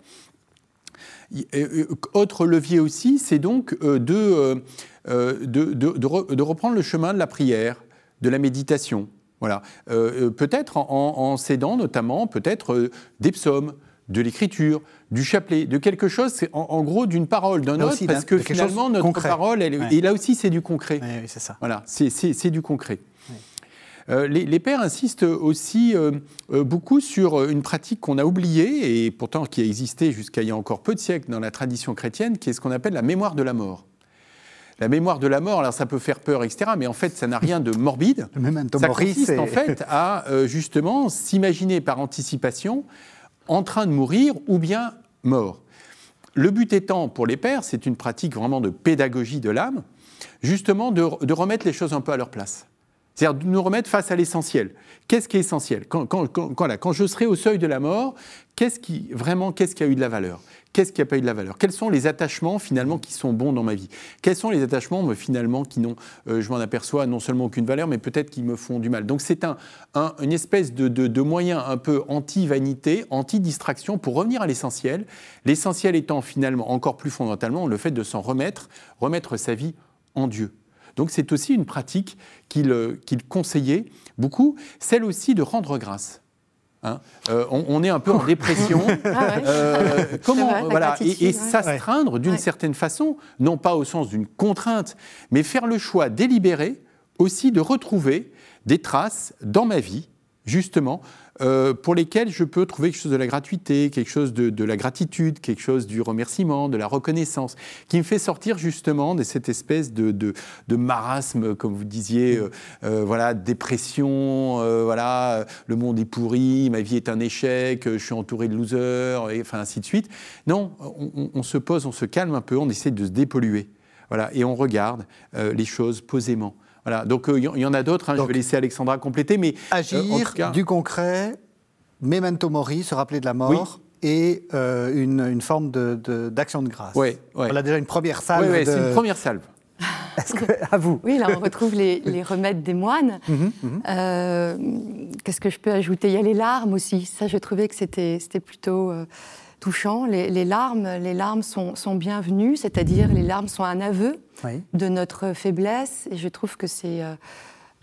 Autre levier aussi, c'est donc euh, de, reprendre le chemin de la prière, de la méditation. Voilà. peut-être en, s'aidant notamment, peut-être des psaumes, de l'écriture, du chapelet, de quelque chose, c'est en, gros d'une parole, d'un autre, parce que finalement notre parole, et là aussi c'est du concret. Oui, c'est ça. Voilà, c'est du concret. Euh, les, pères insistent aussi euh, euh, beaucoup sur une pratique qu'on a oubliée, et pourtant qui a existé jusqu'à il y a encore peu de siècles dans la tradition chrétienne, qui est ce qu'on appelle la mémoire de la mort. La mémoire de la mort, alors ça peut faire peur, etc., mais en fait, ça n'a rien de morbide. ça consiste en fait à justement s'imaginer par anticipation en train de mourir ou bien mort. Le but étant, pour les pères, c'est une pratique vraiment de pédagogie de l'âme, justement de, remettre les choses un peu à leur place. C'est-à-dire de nous remettre face à l'essentiel. Qu'est-ce qui est essentiel? Quand, quand, je serai au seuil de la mort, qu'est-ce qui vraiment qu'est-ce qui a eu de la valeur? Qu'est-ce qui n'a pas eu de la valeur? Quels sont les attachements finalement qui sont bons dans ma vie? Quels sont les attachements finalement qui n'ont, euh, je m'en aperçois, non seulement aucune valeur, mais peut-être qui me font du mal? Donc c'est un, une espèce de, de, moyen un peu anti-vanité, anti-distraction pour revenir à l'essentiel. L'essentiel étant finalement encore plus fondamentalement le fait de s'en remettre, remettre sa vie en Dieu. Donc c'est aussi une pratique qu'il conseillait beaucoup, celle aussi de rendre grâce. Hein. Euh, on, est un peu en dépression. Ah euh, comment voilà et, s'astreindre d'une certaine façon, non pas au sens d'une contrainte, mais faire le choix délibéré aussi de retrouver des traces dans ma vie, justement, euh, pour lesquels je peux trouver quelque chose de la gratuité, quelque chose de, la gratitude, quelque chose du remerciement, de la reconnaissance, qui me fait sortir justement de cette espèce de, marasme, comme vous disiez, euh, euh, voilà, dépression, voilà, le monde est pourri, ma vie est un échec, je suis entouré de losers, et enfin ainsi de suite. Non, on, on, se pose, on se calme un peu, on essaie de se dépolluer, voilà, et on regarde les choses posément. Voilà, donc il y en a d'autres, hein, je vais laisser Alexandra compléter, mais agir, du concret, memento mori, se rappeler de la mort. Et euh, une, forme d'action de, grâce. Oui, On a déjà une première salve. Oui, c'est une première salve. à vous. Oui, là on retrouve les, remèdes des moines. Mhm, mhm. Euh, qu'est-ce que je peux ajouter? Il y a les larmes aussi. Ça, je trouvais que c'était plutôt euh, touchant. Les, larmes, les larmes sont, sont bienvenues, c'est-à-dire les larmes sont un aveu de notre faiblesse. Et je trouve que c'est. Euh,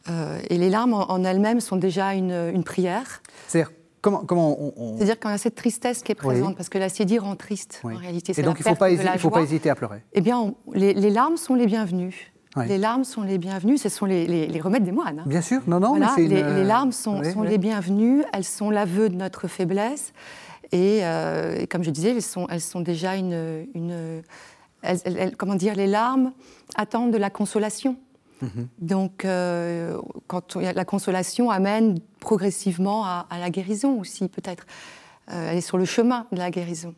euh, et les larmes en, elles-mêmes sont déjà une, prière. C'est-à-dire Comment, comment on, C'est-à-dire quand il y a cette tristesse qui est présente, parce que la rend triste en réalité. Et donc il ne faut, faut, pas hésiter à pleurer. Eh bien, les, larmes sont les bienvenues. Les larmes sont les bienvenues, ce sont les, remèdes des moines. Hein. Bien sûr, non, non. mais les, les, larmes sont, sont les bienvenues, elles sont l'aveu de notre faiblesse. Euh, et, comme je disais, elles sont, elles sont déjà une, une comment dire, les larmes attendent de la consolation. Mhm. Donc, euh, quand la consolation amène progressivement à, la guérison aussi, peut-être. Euh, elle est sur le chemin de la guérison.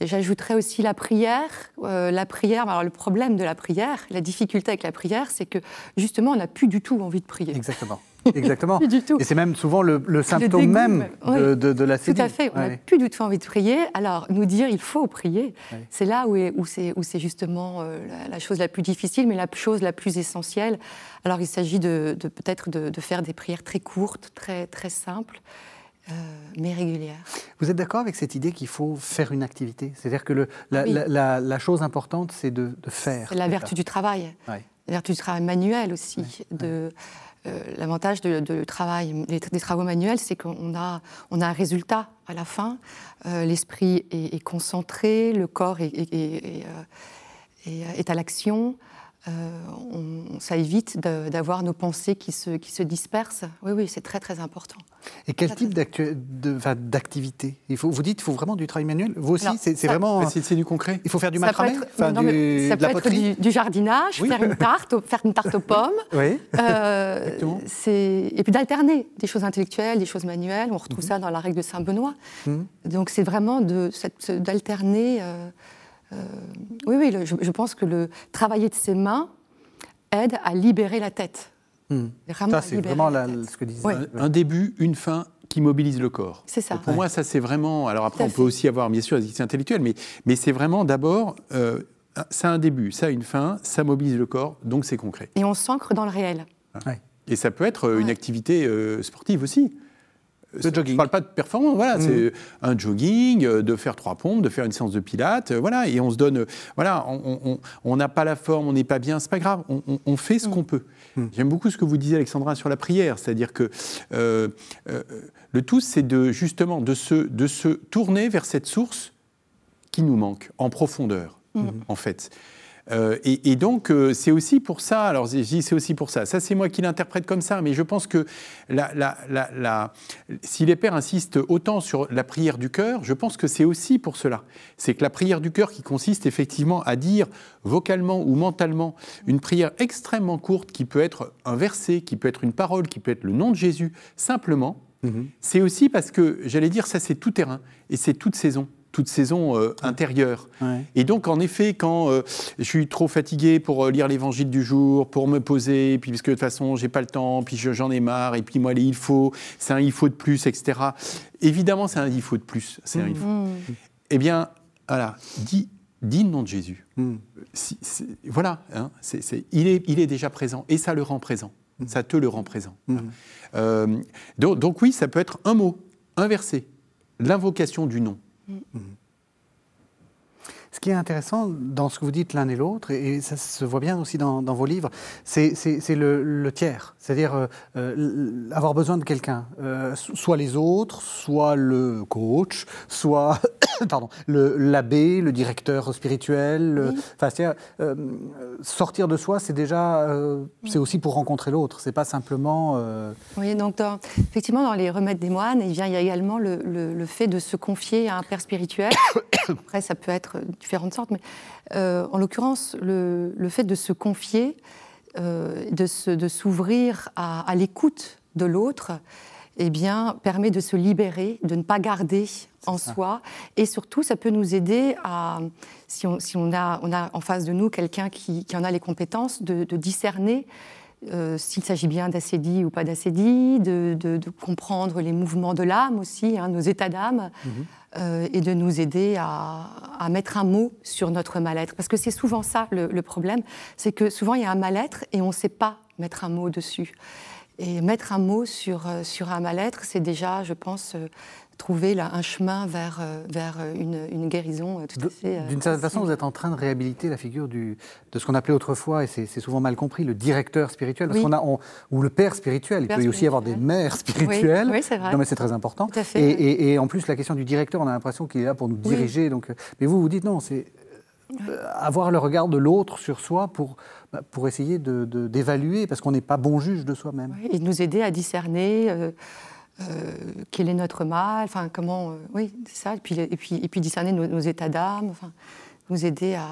J'ajouterais aussi la prière. Euh, la prière, alors le problème de la prière, la difficulté avec la prière, c'est que justement, on n'a plus du tout envie de prier. Exactement. Exactement. du tout. Et c'est même souvent le, symptôme même de, de, la Tout à fait. On n'a plus du tout envie de prier. Alors, nous dire il faut prier, c'est là où, où c'est justement euh, la, chose la plus difficile, mais la chose la plus essentielle. Alors, il s'agit de, peut-être de, faire des prières très courtes, très, très simples. Euh, mais régulières. Vous êtes d'accord avec cette idée qu'il faut faire une activité? C'est-à-dire que le, la, la, chose importante, c'est de, faire. C'est la vertu du travail. La vertu du travail manuel aussi. De, l'avantage de, travail, des, travaux manuels, c'est qu'on a, on a un résultat à la fin. Euh, l'esprit est, concentré, le corps est, est, euh, à l'action. Ça évite d'avoir nos pensées qui se, qui se dispersent. Oui, oui, c'est très très important. Et quel type d'activité? Il faut, Vous dites qu'il faut vraiment du travail manuel Vous aussi, c'est vraiment. C'est du concret. Il faut faire du macramé Ça peut être, ça peut être du, jardinage, faire une tarte, faire une tarte aux pommes. Oui. Euh, et puis d'alterner des choses intellectuelles, des choses manuelles. On retrouve mhm. ça dans la règle de Saint-Benoît. Mhm. Donc c'est vraiment d'alterner. Euh, oui, oui, je, pense que le travailler de ses mains aide à libérer la tête. Hmm. Ça, c'est vraiment ce que disait. Un, début, une fin qui mobilise le corps. C'est ça. pour moi, ça, c'est vraiment. Alors après, on peut aussi avoir, bien sûr, des activités intellectuelles, mais, mais c'est vraiment d'abord. Euh, ça a un début, ça a une fin, ça mobilise le corps, donc c'est concret. Et on s'ancre dans le réel. Et ça peut être euh, une activité euh, sportive aussi. Jogging. Je ne parle pas de performance, voilà, c'est mm. un jogging, euh, de faire trois pompes, de faire une séance de pilates, euh, voilà, et on se donne, euh, voilà, on n'a pas la forme, on n'est pas bien, c'est pas grave, on, fait ce mm. qu'on peut. Mm. J'aime beaucoup ce que vous disiez, Alexandra, sur la prière, c'est-à-dire que le tout, c'est de justement de se, de se tourner vers cette source qui nous manque en profondeur, en fait. Euh, et, donc, euh, c'est aussi pour ça, alors c'est aussi pour ça, ça c'est moi qui l'interprète comme ça, mais je pense que si les pères insistent autant sur la prière du cœur, je pense que c'est aussi pour cela. C'est que la prière du cœur qui consiste effectivement à dire vocalement ou mentalement une prière extrêmement courte qui peut être un verset, qui peut être une parole, qui peut être le nom de Jésus, simplement, mhm. c'est aussi parce que, j'allais dire, ça c'est tout terrain et c'est toute saison toute saison euh, intérieure. Et donc, en effet, quand euh, je suis trop fatigué pour euh, lire l'évangile du jour, pour me poser, puis parce que de toute façon, j'ai pas le temps, puis j'en ai marre, et puis moi, les il faut, c'est un il faut de plus, etc. Évidemment, c'est un il faut de plus. C'est un il faut. Mm. Eh bien, voilà, dis, dis le nom de Jésus. Mm. voilà, hein, il, est, il est déjà présent, et ça le rend présent. Mm. Ça te le rend présent. donc, donc oui, ça peut être un mot, un verset, l'invocation du nom. Mm-hmm. Ce qui est intéressant dans ce que vous dites l'un et l'autre, et ça se voit bien aussi dans, vos livres, c'est le, tiers, c'est-à-dire euh, euh, avoir besoin de quelqu'un, euh, soit les autres, soit le coach, soit pardon, l'abbé, le, directeur spirituel. Enfin, sortir de soi, c'est déjà, c'est aussi pour rencontrer l'autre, c'est pas simplement. Oui, donc effectivement, dans les remèdes des moines, il, y a également le, le fait de se confier à un père spirituel. Après, ça peut être différentes sortes, mais en l'occurrence, le, fait de se confier, de s'ouvrir à, l'écoute de l'autre, eh bien, permet de se libérer, de ne pas garder en soi. Et surtout, ça peut nous aider à, si on, si on, a, on a en face de nous quelqu'un qui, qui, en a les compétences, de, discerner euh, s'il s'agit bien d'acédie ou pas d'acédie, de, de, comprendre les mouvements de l'âme aussi, hein, nos états d'âme. Mhm. Euh, et de nous aider à, mettre un mot sur notre mal-être. Parce que c'est souvent ça le, problème, c'est que souvent il y a un mal-être et on ne sait pas mettre un mot dessus. Et mettre un mot sur, euh, sur un mal-être, c'est déjà, je pense, trouver là, un chemin vers, euh, vers euh, une, une guérison euh, tout à fait. D'une certaine façon, vous êtes en train de réhabiliter la figure du, de ce qu'on appelait autrefois, et c'est souvent mal compris, le directeur spirituel, parce qu'on a, ou le père spirituel. Il peut y aussi y avoir des mères spirituelles. Oui, c'est vrai. Non, mais c'est très important. Tout à fait, et, et, en plus, la question du directeur, on a l'impression qu'il est là pour nous diriger. Donc, mais vous, vous dites non, c'est avoir le regard de l'autre sur soi pour, bah, pour essayer d'évaluer, de, parce qu'on n'est pas bon juge de soi-même. et nous aider à discerner. Euh, quel est notre mal, enfin comment, euh, oui, c'est ça, et puis, et puis, et puis discerner nos, états d'âme, enfin, nous aider à,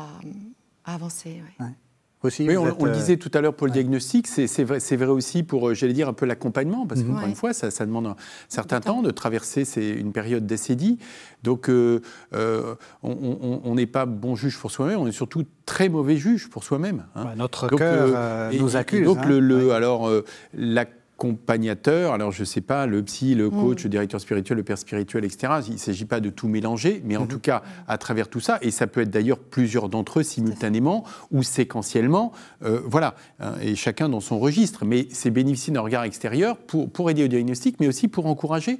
avancer. Aussi, oui, on, le euh, disait tout à l'heure pour le diagnostic, c'est vrai, vrai, aussi pour, j'allais dire, un peu l'accompagnement, parce qu'encore une fois, ça, ça, demande un certain temps de traverser une période d'acédie. Donc, on n'est pas bon juge pour soi-même, on est surtout très mauvais juge pour soi-même. Hein. notre cœur nous accuse. donc, hein. le, alors, la accompagnateur, alors je ne sais pas, le psy, le mm. coach, le directeur spirituel, le père spirituel, etc. Il ne s'agit pas de tout mélanger, mais en mm-hmm. tout cas, à travers tout ça, et ça peut être d'ailleurs plusieurs d'entre eux simultanément ou séquentiellement, euh, voilà, hein, et chacun dans son registre. Mais c'est bénéficier d'un regard extérieur pour, pour aider au diagnostic, mais aussi pour encourager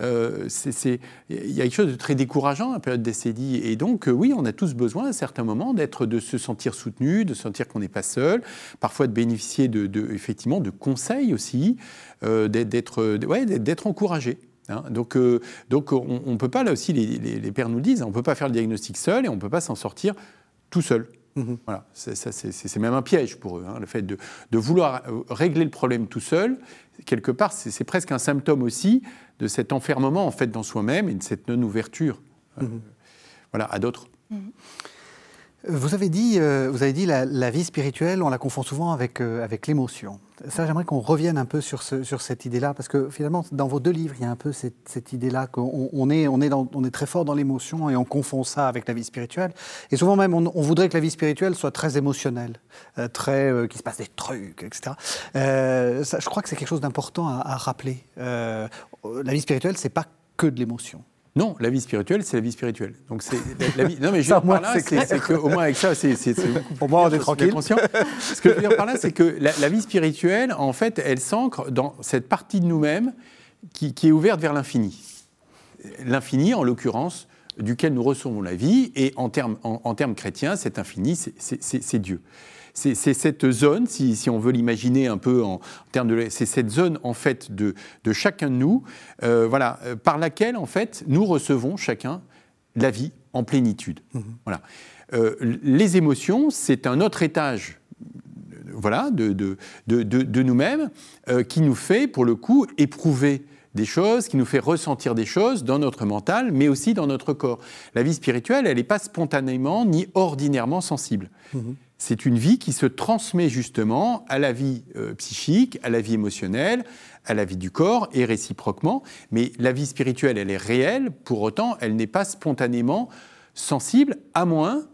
euh, il y a quelque chose de très décourageant à la période décédie. Et donc, euh, oui, on a tous besoin à certains moments d'être, de se sentir soutenu, de sentir qu'on n'est pas seul, parfois de bénéficier de, effectivement de conseils aussi, euh, d'être, ouais, d'être encouragé. Hein. Donc, donc on ne peut pas, là aussi, les, les, pères nous disent, on ne peut pas faire le diagnostic seul et on ne peut pas s'en sortir tout seul. Mhm. Voilà, c'est même un piège pour eux. Hein, le fait de, vouloir régler le problème tout seul, quelque part, c'est presque un symptôme aussi de cet enfermement en fait dans soi-même et de cette non-ouverture euh, mhm. voilà, à d'autres. Mhm. Vous avez dit, euh, vous avez dit la, la, vie spirituelle, on la confond souvent avec, euh, avec l'émotion. Ça, j'aimerais qu'on revienne un peu sur, ce, sur cette idée-là, parce que finalement, dans vos deux livres, il y a un peu cette, idée-là qu'on on est, on est, on est très fort dans l'émotion et on confond ça avec la vie spirituelle. Et souvent même, on, voudrait que la vie spirituelle soit très émotionnelle, euh, très, qu'il se passe des trucs, etc. Ça, je crois que c'est quelque chose d'important à, à, rappeler. la vie spirituelle, c'est pas que de l'émotion. Non, la vie spirituelle, c'est la vie spirituelle. Donc c'est la, vie. Non, mais je veux dire par là, c'est qu'au moins avec ça, c'est pour moi on est tranquille. Conscient. Ce que je veux dire par là, c'est que la, vie spirituelle, en fait, elle s'ancre dans cette partie de nous-mêmes qui, est ouverte vers l'infini. L'infini, en l'occurrence, duquel nous recevons la vie, et en termes en, termes chrétiens, cet infini, c'est Dieu c'est cette zone, si, on veut l'imaginer un peu en, termes de, c'est cette zone en fait de, chacun de nous, euh, voilà, euh, par laquelle en fait nous recevons chacun la vie en plénitude. Mhm. Voilà. Euh, les émotions, c'est un autre étage voilà, de, de, nous-mêmes qui nous fait, pour le coup, éprouver des choses, qui nous fait ressentir des choses dans notre mental, mais aussi dans notre corps. La vie spirituelle, elle n'est pas spontanément ni ordinairement sensible. Mhm c'est une vie qui se transmet justement à la vie euh, psychique, à la vie émotionnelle, à la vie du corps et réciproquement. Mais la vie spirituelle, elle est réelle, pour autant, elle n'est pas spontanément sensible, à moins,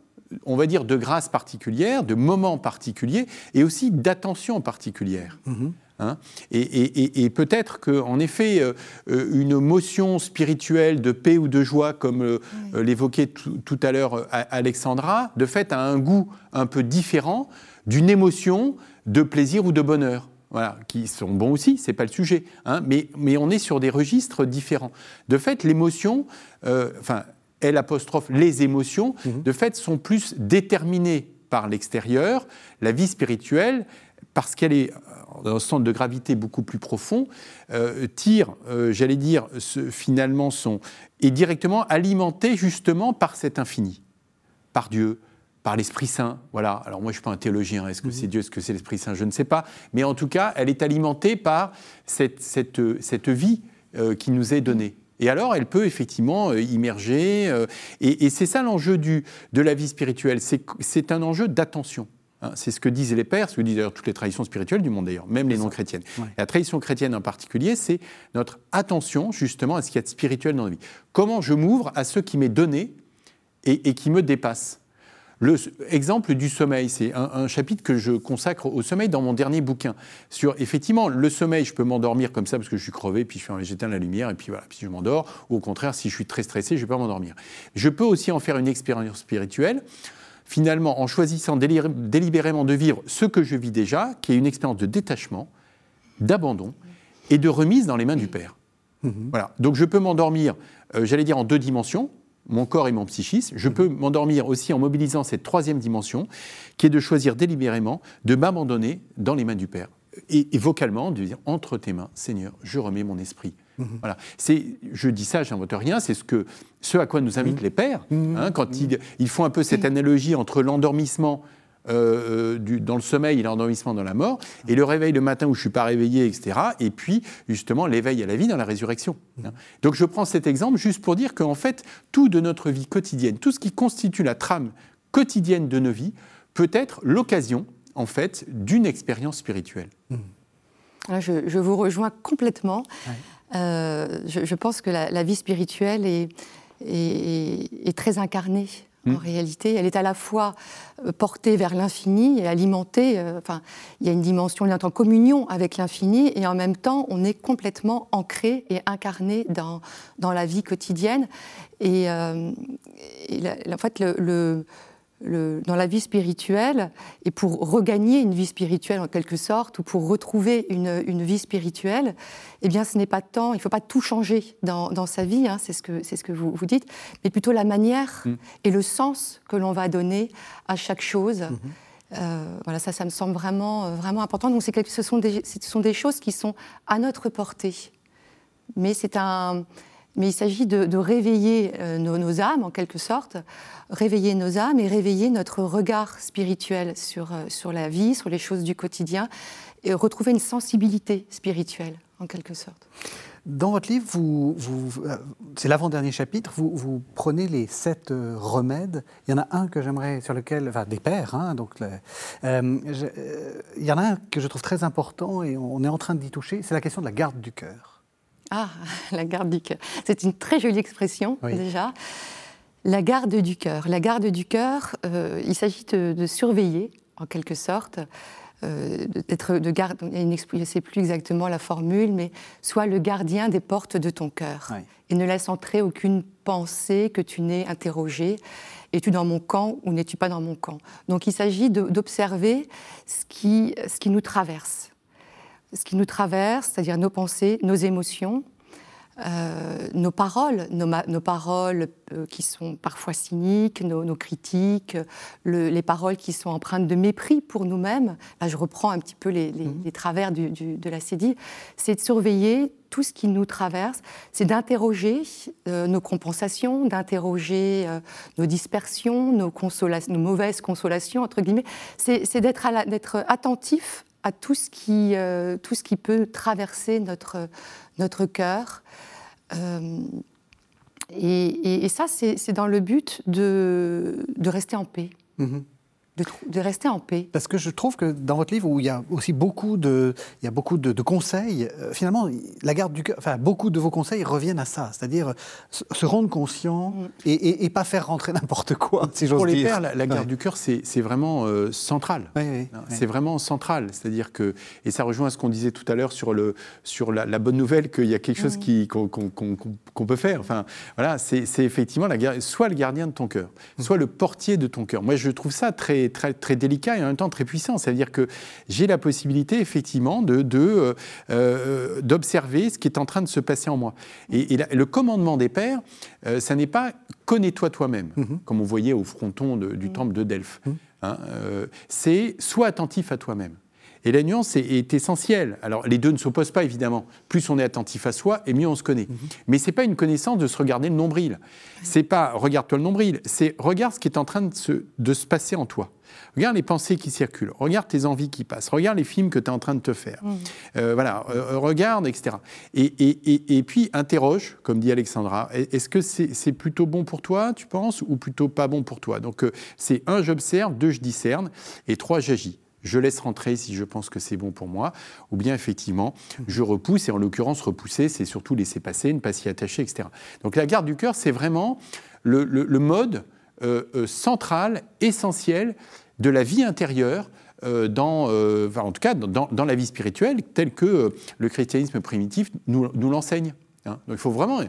on va dire, de grâce particulière, de moments particuliers et aussi d'attention particulière. Mm-hmm. Hein. et, peut-être qu'en effet, euh, euh, une motion spirituelle de paix ou de joie, comme euh, l'évoquait tout à l'heure Alexandra, de fait a un goût un peu différent d'une émotion de plaisir ou de bonheur. Voilà, qui sont bons aussi, c'est pas le sujet, hein, mais, mais, on est sur des registres différents. De fait, l'émotion, enfin, elle apostrophe les émotions, mmh de fait, sont plus déterminées par l'extérieur. La vie spirituelle, parce qu'elle est dans un centre de gravité beaucoup plus profond, euh, tire, euh, j'allais dire, finalement, son, est directement alimenté justement par cet infini, par Dieu, par l'Esprit Saint. Voilà. Alors moi, je ne suis pas un théologien. Est-ce que c'est mhm. Dieu, est-ce que c'est l'Esprit Saint Je ne sais pas. Mais en tout cas, elle est alimentée par cette, cette, cette vie euh, qui nous est donnée. Et alors, elle peut effectivement immerger. et, et c'est ça l'enjeu de la vie spirituelle. C'est un enjeu d'attention. Hein, c'est ce que disent les pères, ce que disent d'ailleurs toutes les traditions spirituelles du monde d'ailleurs, même les non chrétiennes. La tradition chrétienne en particulier, c'est notre attention justement à ce qu'il y a de spirituel dans la vie. Comment je m'ouvre à ce qui m'est donné et, qui me dépasse le exemple du sommeil, c'est un, chapitre que je consacre au sommeil dans mon dernier bouquin. Sur effectivement le sommeil, je peux m'endormir comme ça parce que je suis crevé, puis je j'éteins la lumière et puis voilà, puis je m'endors. Ou au contraire, si je suis très stressé, je ne vais pas m'endormir. Je peux aussi en faire une expérience spirituelle finalement, en choisissant délibérément de vivre ce que je vis déjà, qui est une expérience de détachement, d'abandon et de remise dans les mains du Père. Mhm. Voilà. Donc je peux m'endormir, euh, j'allais dire en deux dimensions, mon corps et mon psychisme. Je mhm. peux m'endormir aussi en mobilisant cette troisième dimension, qui est de choisir délibérément de m'abandonner dans les mains du Père. Et, et vocalement, de dire entre tes mains, Seigneur, je remets mon esprit. Mhm. Voilà. C'est, je dis ça, j'invente rien, c'est ce, que, ce à quoi nous invitent mhm. les pères, mhm. hein, quand ils, font un peu cette analogie entre l'endormissement euh, euh, dans le sommeil et l'endormissement dans la mort, et le réveil le matin où je ne suis pas réveillé, etc., et puis justement l'éveil à la vie dans la résurrection. Hein. Donc je prends cet exemple juste pour dire qu'en fait, tout de notre vie quotidienne, tout ce qui constitue la trame quotidienne de nos vies, peut être l'occasion, en fait, d'une expérience spirituelle. Je, vous rejoins complètement. Euh, je, pense que la, vie spirituelle est, est, très incarnée. En hmm. réalité, elle est à la fois euh, portée vers l'infini et alimentée. Euh, enfin, il y a une dimension, on est en communion avec l'infini et en même temps, on est complètement ancré et incarné dans, dans la vie quotidienne. Et, en fait, le dans la vie spirituelle, et pour regagner une vie spirituelle en quelque sorte, ou pour retrouver une, vie spirituelle, eh bien ce n'est pas tant, il ne faut pas tout changer dans, sa vie, hein, c'est ce que, ce que vous, vous dites, mais plutôt la manière mm. et le sens que l'on va donner à chaque chose. Mm-hmm. Euh, voilà, ça, ça me semble vraiment, vraiment important. Donc, ce sont, des, ce sont des choses qui sont à notre portée. Mais c'est un, mais il s'agit de, réveiller euh, nos, âmes, en quelque sorte, réveiller nos âmes et réveiller notre regard spirituel sur, euh, sur la vie, sur les choses du quotidien, et retrouver une sensibilité spirituelle, en quelque sorte. Dans votre livre, euh, c'est l'avant-dernier chapitre, vous, prenez les sept remèdes. Il y en a un que j'aimerais, sur lequel, enfin des pères, hein, donc il y en a un que je trouve très important et on est en train d'y toucher, c'est la question de la garde du cœur. Ah, la garde du cœur. C'est une très jolie expression déjà. La garde du cœur. La garde du cœur, euh, il s'agit de, surveiller, en quelque sorte, euh, d'être de garde. Je ne sais plus exactement la formule, mais sois le gardien des portes de ton cœur et ne laisse entrer aucune pensée que tu n'aies interrogée. Es-tu dans mon camp ou n'es-tu pas dans mon camp? Donc il s'agit d'observer ce qui, ce qui nous traverse ce qui nous traverse, c'est-à-dire nos pensées, nos émotions, euh, nos paroles, nos, paroles euh, qui sont parfois cyniques, nos, critiques, les paroles qui sont empreintes de mépris pour nous-mêmes. Là, je reprends un petit peu les, mhm. travers de la cédille. C'est de surveiller tout ce qui nous traverse, c'est d'interroger euh, nos compensations, d'interroger nos dispersions, nos, nos mauvaises consolations, entre guillemets. C'est d'être attentif à tout ce qui, euh, tout ce qui peut traverser notre, notre cœur. Euh, et, ça, c'est dans le but de, de rester en paix. Mm-hmm de, rester en paix. Parce que je trouve que dans votre livre, où il y a aussi beaucoup de, il y a beaucoup de, conseils, euh, finalement, la garde du cœur, enfin, beaucoup de vos conseils reviennent à ça, c'est-à-dire se rendre conscient mm. et, et, pas faire rentrer n'importe quoi, si j'ose dire. Pour les pères, la, garde du cœur, c'est vraiment euh, central. c'est vraiment central, c'est-à-dire que, et ça rejoint ce qu'on disait tout à l'heure sur, le, sur la, bonne nouvelle qu'il y a quelque chose mm. qu'on peut faire. Enfin, voilà, c'est effectivement la, soit le gardien de ton cœur, mm. soit le portier de ton cœur. Moi, je trouve ça très très, très délicat et en même temps très puissant. Ça veut dire que j'ai la possibilité, effectivement, de, euh, euh, d'observer ce qui est en train de se passer en moi. Et, le commandement des pères, euh, ça n'est pas connais-toi toi-même, mm-hmm. comme on voyait au fronton du mm. temple de Delphes. Mm. Hein, c'est sois attentif à toi-même. Et la nuance est, essentielle. Alors, les deux ne s'opposent pas, évidemment. Plus on est attentif à soi, et mieux on se connaît. Mhm. Mais ce n'est pas une connaissance de se regarder le nombril. C'est pas regarde-toi le nombril, c'est regarde ce qui est en train de se, de se passer en toi. Regarde les pensées qui circulent, regarde tes envies qui passent, regarde les films que tu es en train de te faire. Mhm. Euh, voilà, euh, euh, regarde, etc. Et, et, et, puis interroge, comme dit Alexandra, est-ce que c'est plutôt bon pour toi, tu penses, ou plutôt pas bon pour toi? Donc c'est un, j'observe, deux, je discerne, et trois, j'agis je laisse rentrer si je pense que c'est bon pour moi, ou bien effectivement, je repousse, et en l'occurrence, repousser, c'est surtout laisser passer, ne pas s'y attacher, etc. Donc la garde du cœur, c'est vraiment le, mode euh, euh, central, essentiel de la vie intérieure. Euh, en tout cas, dans, la vie spirituelle, telle que le christianisme primitif nous l'enseigne. Hein. Donc il faut vraiment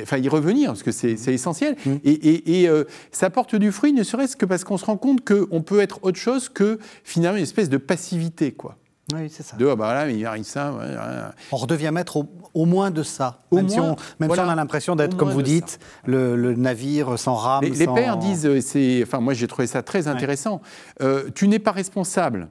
enfin, y revenir, parce que c'est essentiel. Mmh. Et, euh, ça porte du fruit, ne serait-ce que parce qu'on se rend compte qu'on peut être autre chose que finalement une espèce de passivité. quoi. Oui, c'est ça. De, oh, bah là, mais il arrive ça. On redevient maître au, moins de ça. même, si, on, même si on a l'impression d'être, comme vous dites, le, navire sans rame. Les, pères disent, euh, c'est, enfin, moi j'ai trouvé ça très intéressant, euh, tu n'es pas responsable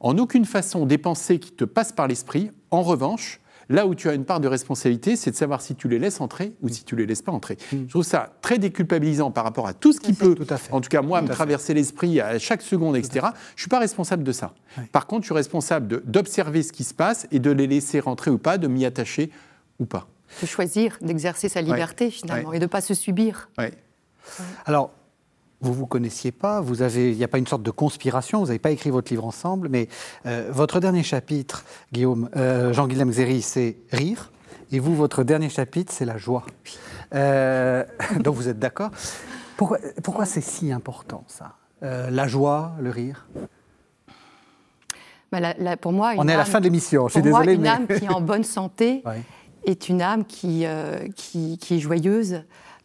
en aucune façon des pensées qui te passent par l'esprit. En revanche, Là où tu as une part de responsabilité, c'est de savoir si tu les laisses entrer ou si tu les laisses pas entrer. Mm. Je trouve ça très déculpabilisant par rapport à tout ce qui peut, en tout cas moi, me traverser l'esprit à chaque seconde, etc. Je suis pas responsable de ça. Par contre, je suis responsable d'observer ce qui se passe et de les laisser rentrer ou pas, de m'y attacher ou pas. De choisir d'exercer sa liberté finalement et de ne pas se subir. Alors, vous vous connaissiez pas, vous avez, il n'y a pas une sorte de conspiration, vous n'avez pas écrit votre livre ensemble, mais euh, votre dernier chapitre, Guillaume, euh, Jean-Guillaume Zéry, c'est rire, et vous, votre dernier chapitre, c'est la joie. Euh, donc vous êtes d'accord Pourquoi, pourquoi c'est si important ça? La joie, le rire? Bah, Pour moi, on est à la fin de l'émission. Je suis désolé, une âme qui est en bonne santé est une âme qui, qui, qui est joyeuse.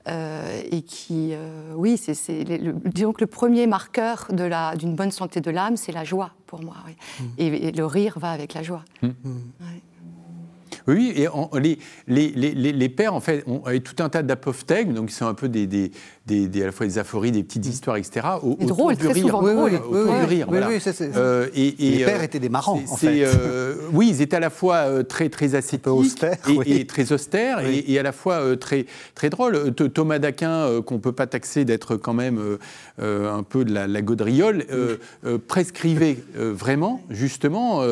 Euh, et qui, euh, oui, c'est, disons que le premier marqueur de la, d'une bonne santé de l'âme, c'est la joie pour moi. Mm. Et, le rire va avec la joie. Mm. Oui, et les, les, les, les, pères, en fait, ont tout un tas d'apophthègmes, donc ils sont un peu des, des, des, à la fois des aphories, des petites histoires, etc. Au, et drôle, très rire. souvent drôle. du rire, voilà. Euh, et, les pères étaient des marrants, en fait. Euh, oui, ils étaient à la fois euh, très, très ascétiques austère, et, très austères, et, à la fois très, très drôles. Thomas d'Aquin, qu'on ne peut pas taxer d'être quand même un peu de la, la gaudriole, prescrivait vraiment, justement,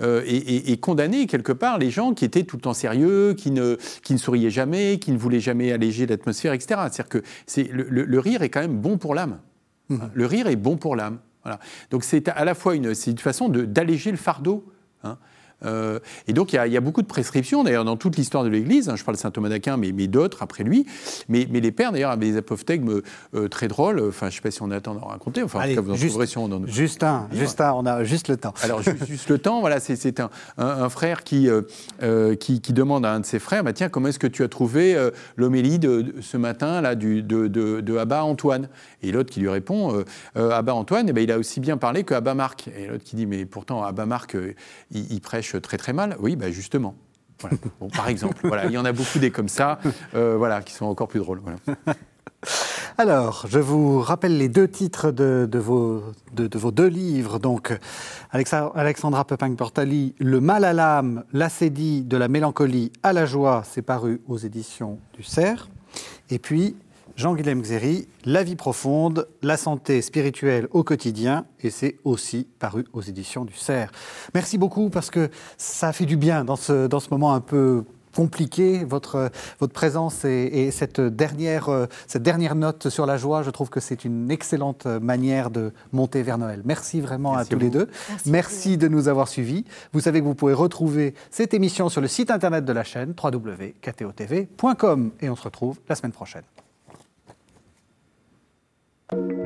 et, condamnait quelque part les gens qui étaient tout le temps sérieux, qui ne, qui ne souriaient jamais, qui ne voulaient jamais alléger l'atmosphère, etc. C'est-à-dire que c'est le, rire est quand même bon pour l'âme. Mmh. Le rire est bon pour l'âme. Voilà. Donc c'est à la fois une, une façon d'alléger le fardeau. Hein. Euh, et donc, il y, a beaucoup de prescriptions, d'ailleurs, dans toute l'histoire de l'Église. Hein, je parle de saint Thomas d'Aquin, mais, mais d'autres après lui. Mais, mais, les pères, d'ailleurs, avaient des apophthegmes euh, très drôles. Enfin, je ne sais pas si on a le temps d'en raconter. Enfin, Allez, en tout cas, vous en juste, trouverez si Juste un, juste un, on a juste le temps. Alors, juste, le temps, voilà, c'est un, un, frère qui, euh, qui, qui, demande à un de ses frères bah, Tiens, comment est-ce que tu as trouvé l'homélie de, ce matin là, du, de, de, de Abba Antoine? Et l'autre qui lui répond Abba Antoine, eh ben, il a aussi bien parlé que Abba Marc. Et l'autre qui dit Mais pourtant, Abba Marc, il, il prêche très très mal Oui, bah justement. par exemple, voilà, il y en a beaucoup des comme ça, euh, voilà, qui sont encore plus drôles. Alors, je vous rappelle les deux titres de, vos, de, vos, deux livres. Donc, Alexandra Pepin-Portali, Le mal à l'âme, l'acédie de la mélancolie à la joie, c'est paru aux éditions du Cerf. Et puis, Jean-Guilhem Xéry, La vie profonde, la santé spirituelle au quotidien, et c'est aussi paru aux éditions du Cerf. Merci beaucoup parce que ça fait du bien dans ce, dans ce moment un peu compliqué, votre, votre présence et, cette, dernière, cette dernière note sur la joie, je trouve que c'est une excellente manière de monter vers Noël. Merci vraiment à tous les deux. Merci, Merci de nous avoir suivis. Vous savez que vous pouvez retrouver cette émission sur le site internet de la chaîne www.ktotv.com et on se retrouve la semaine prochaine. thank you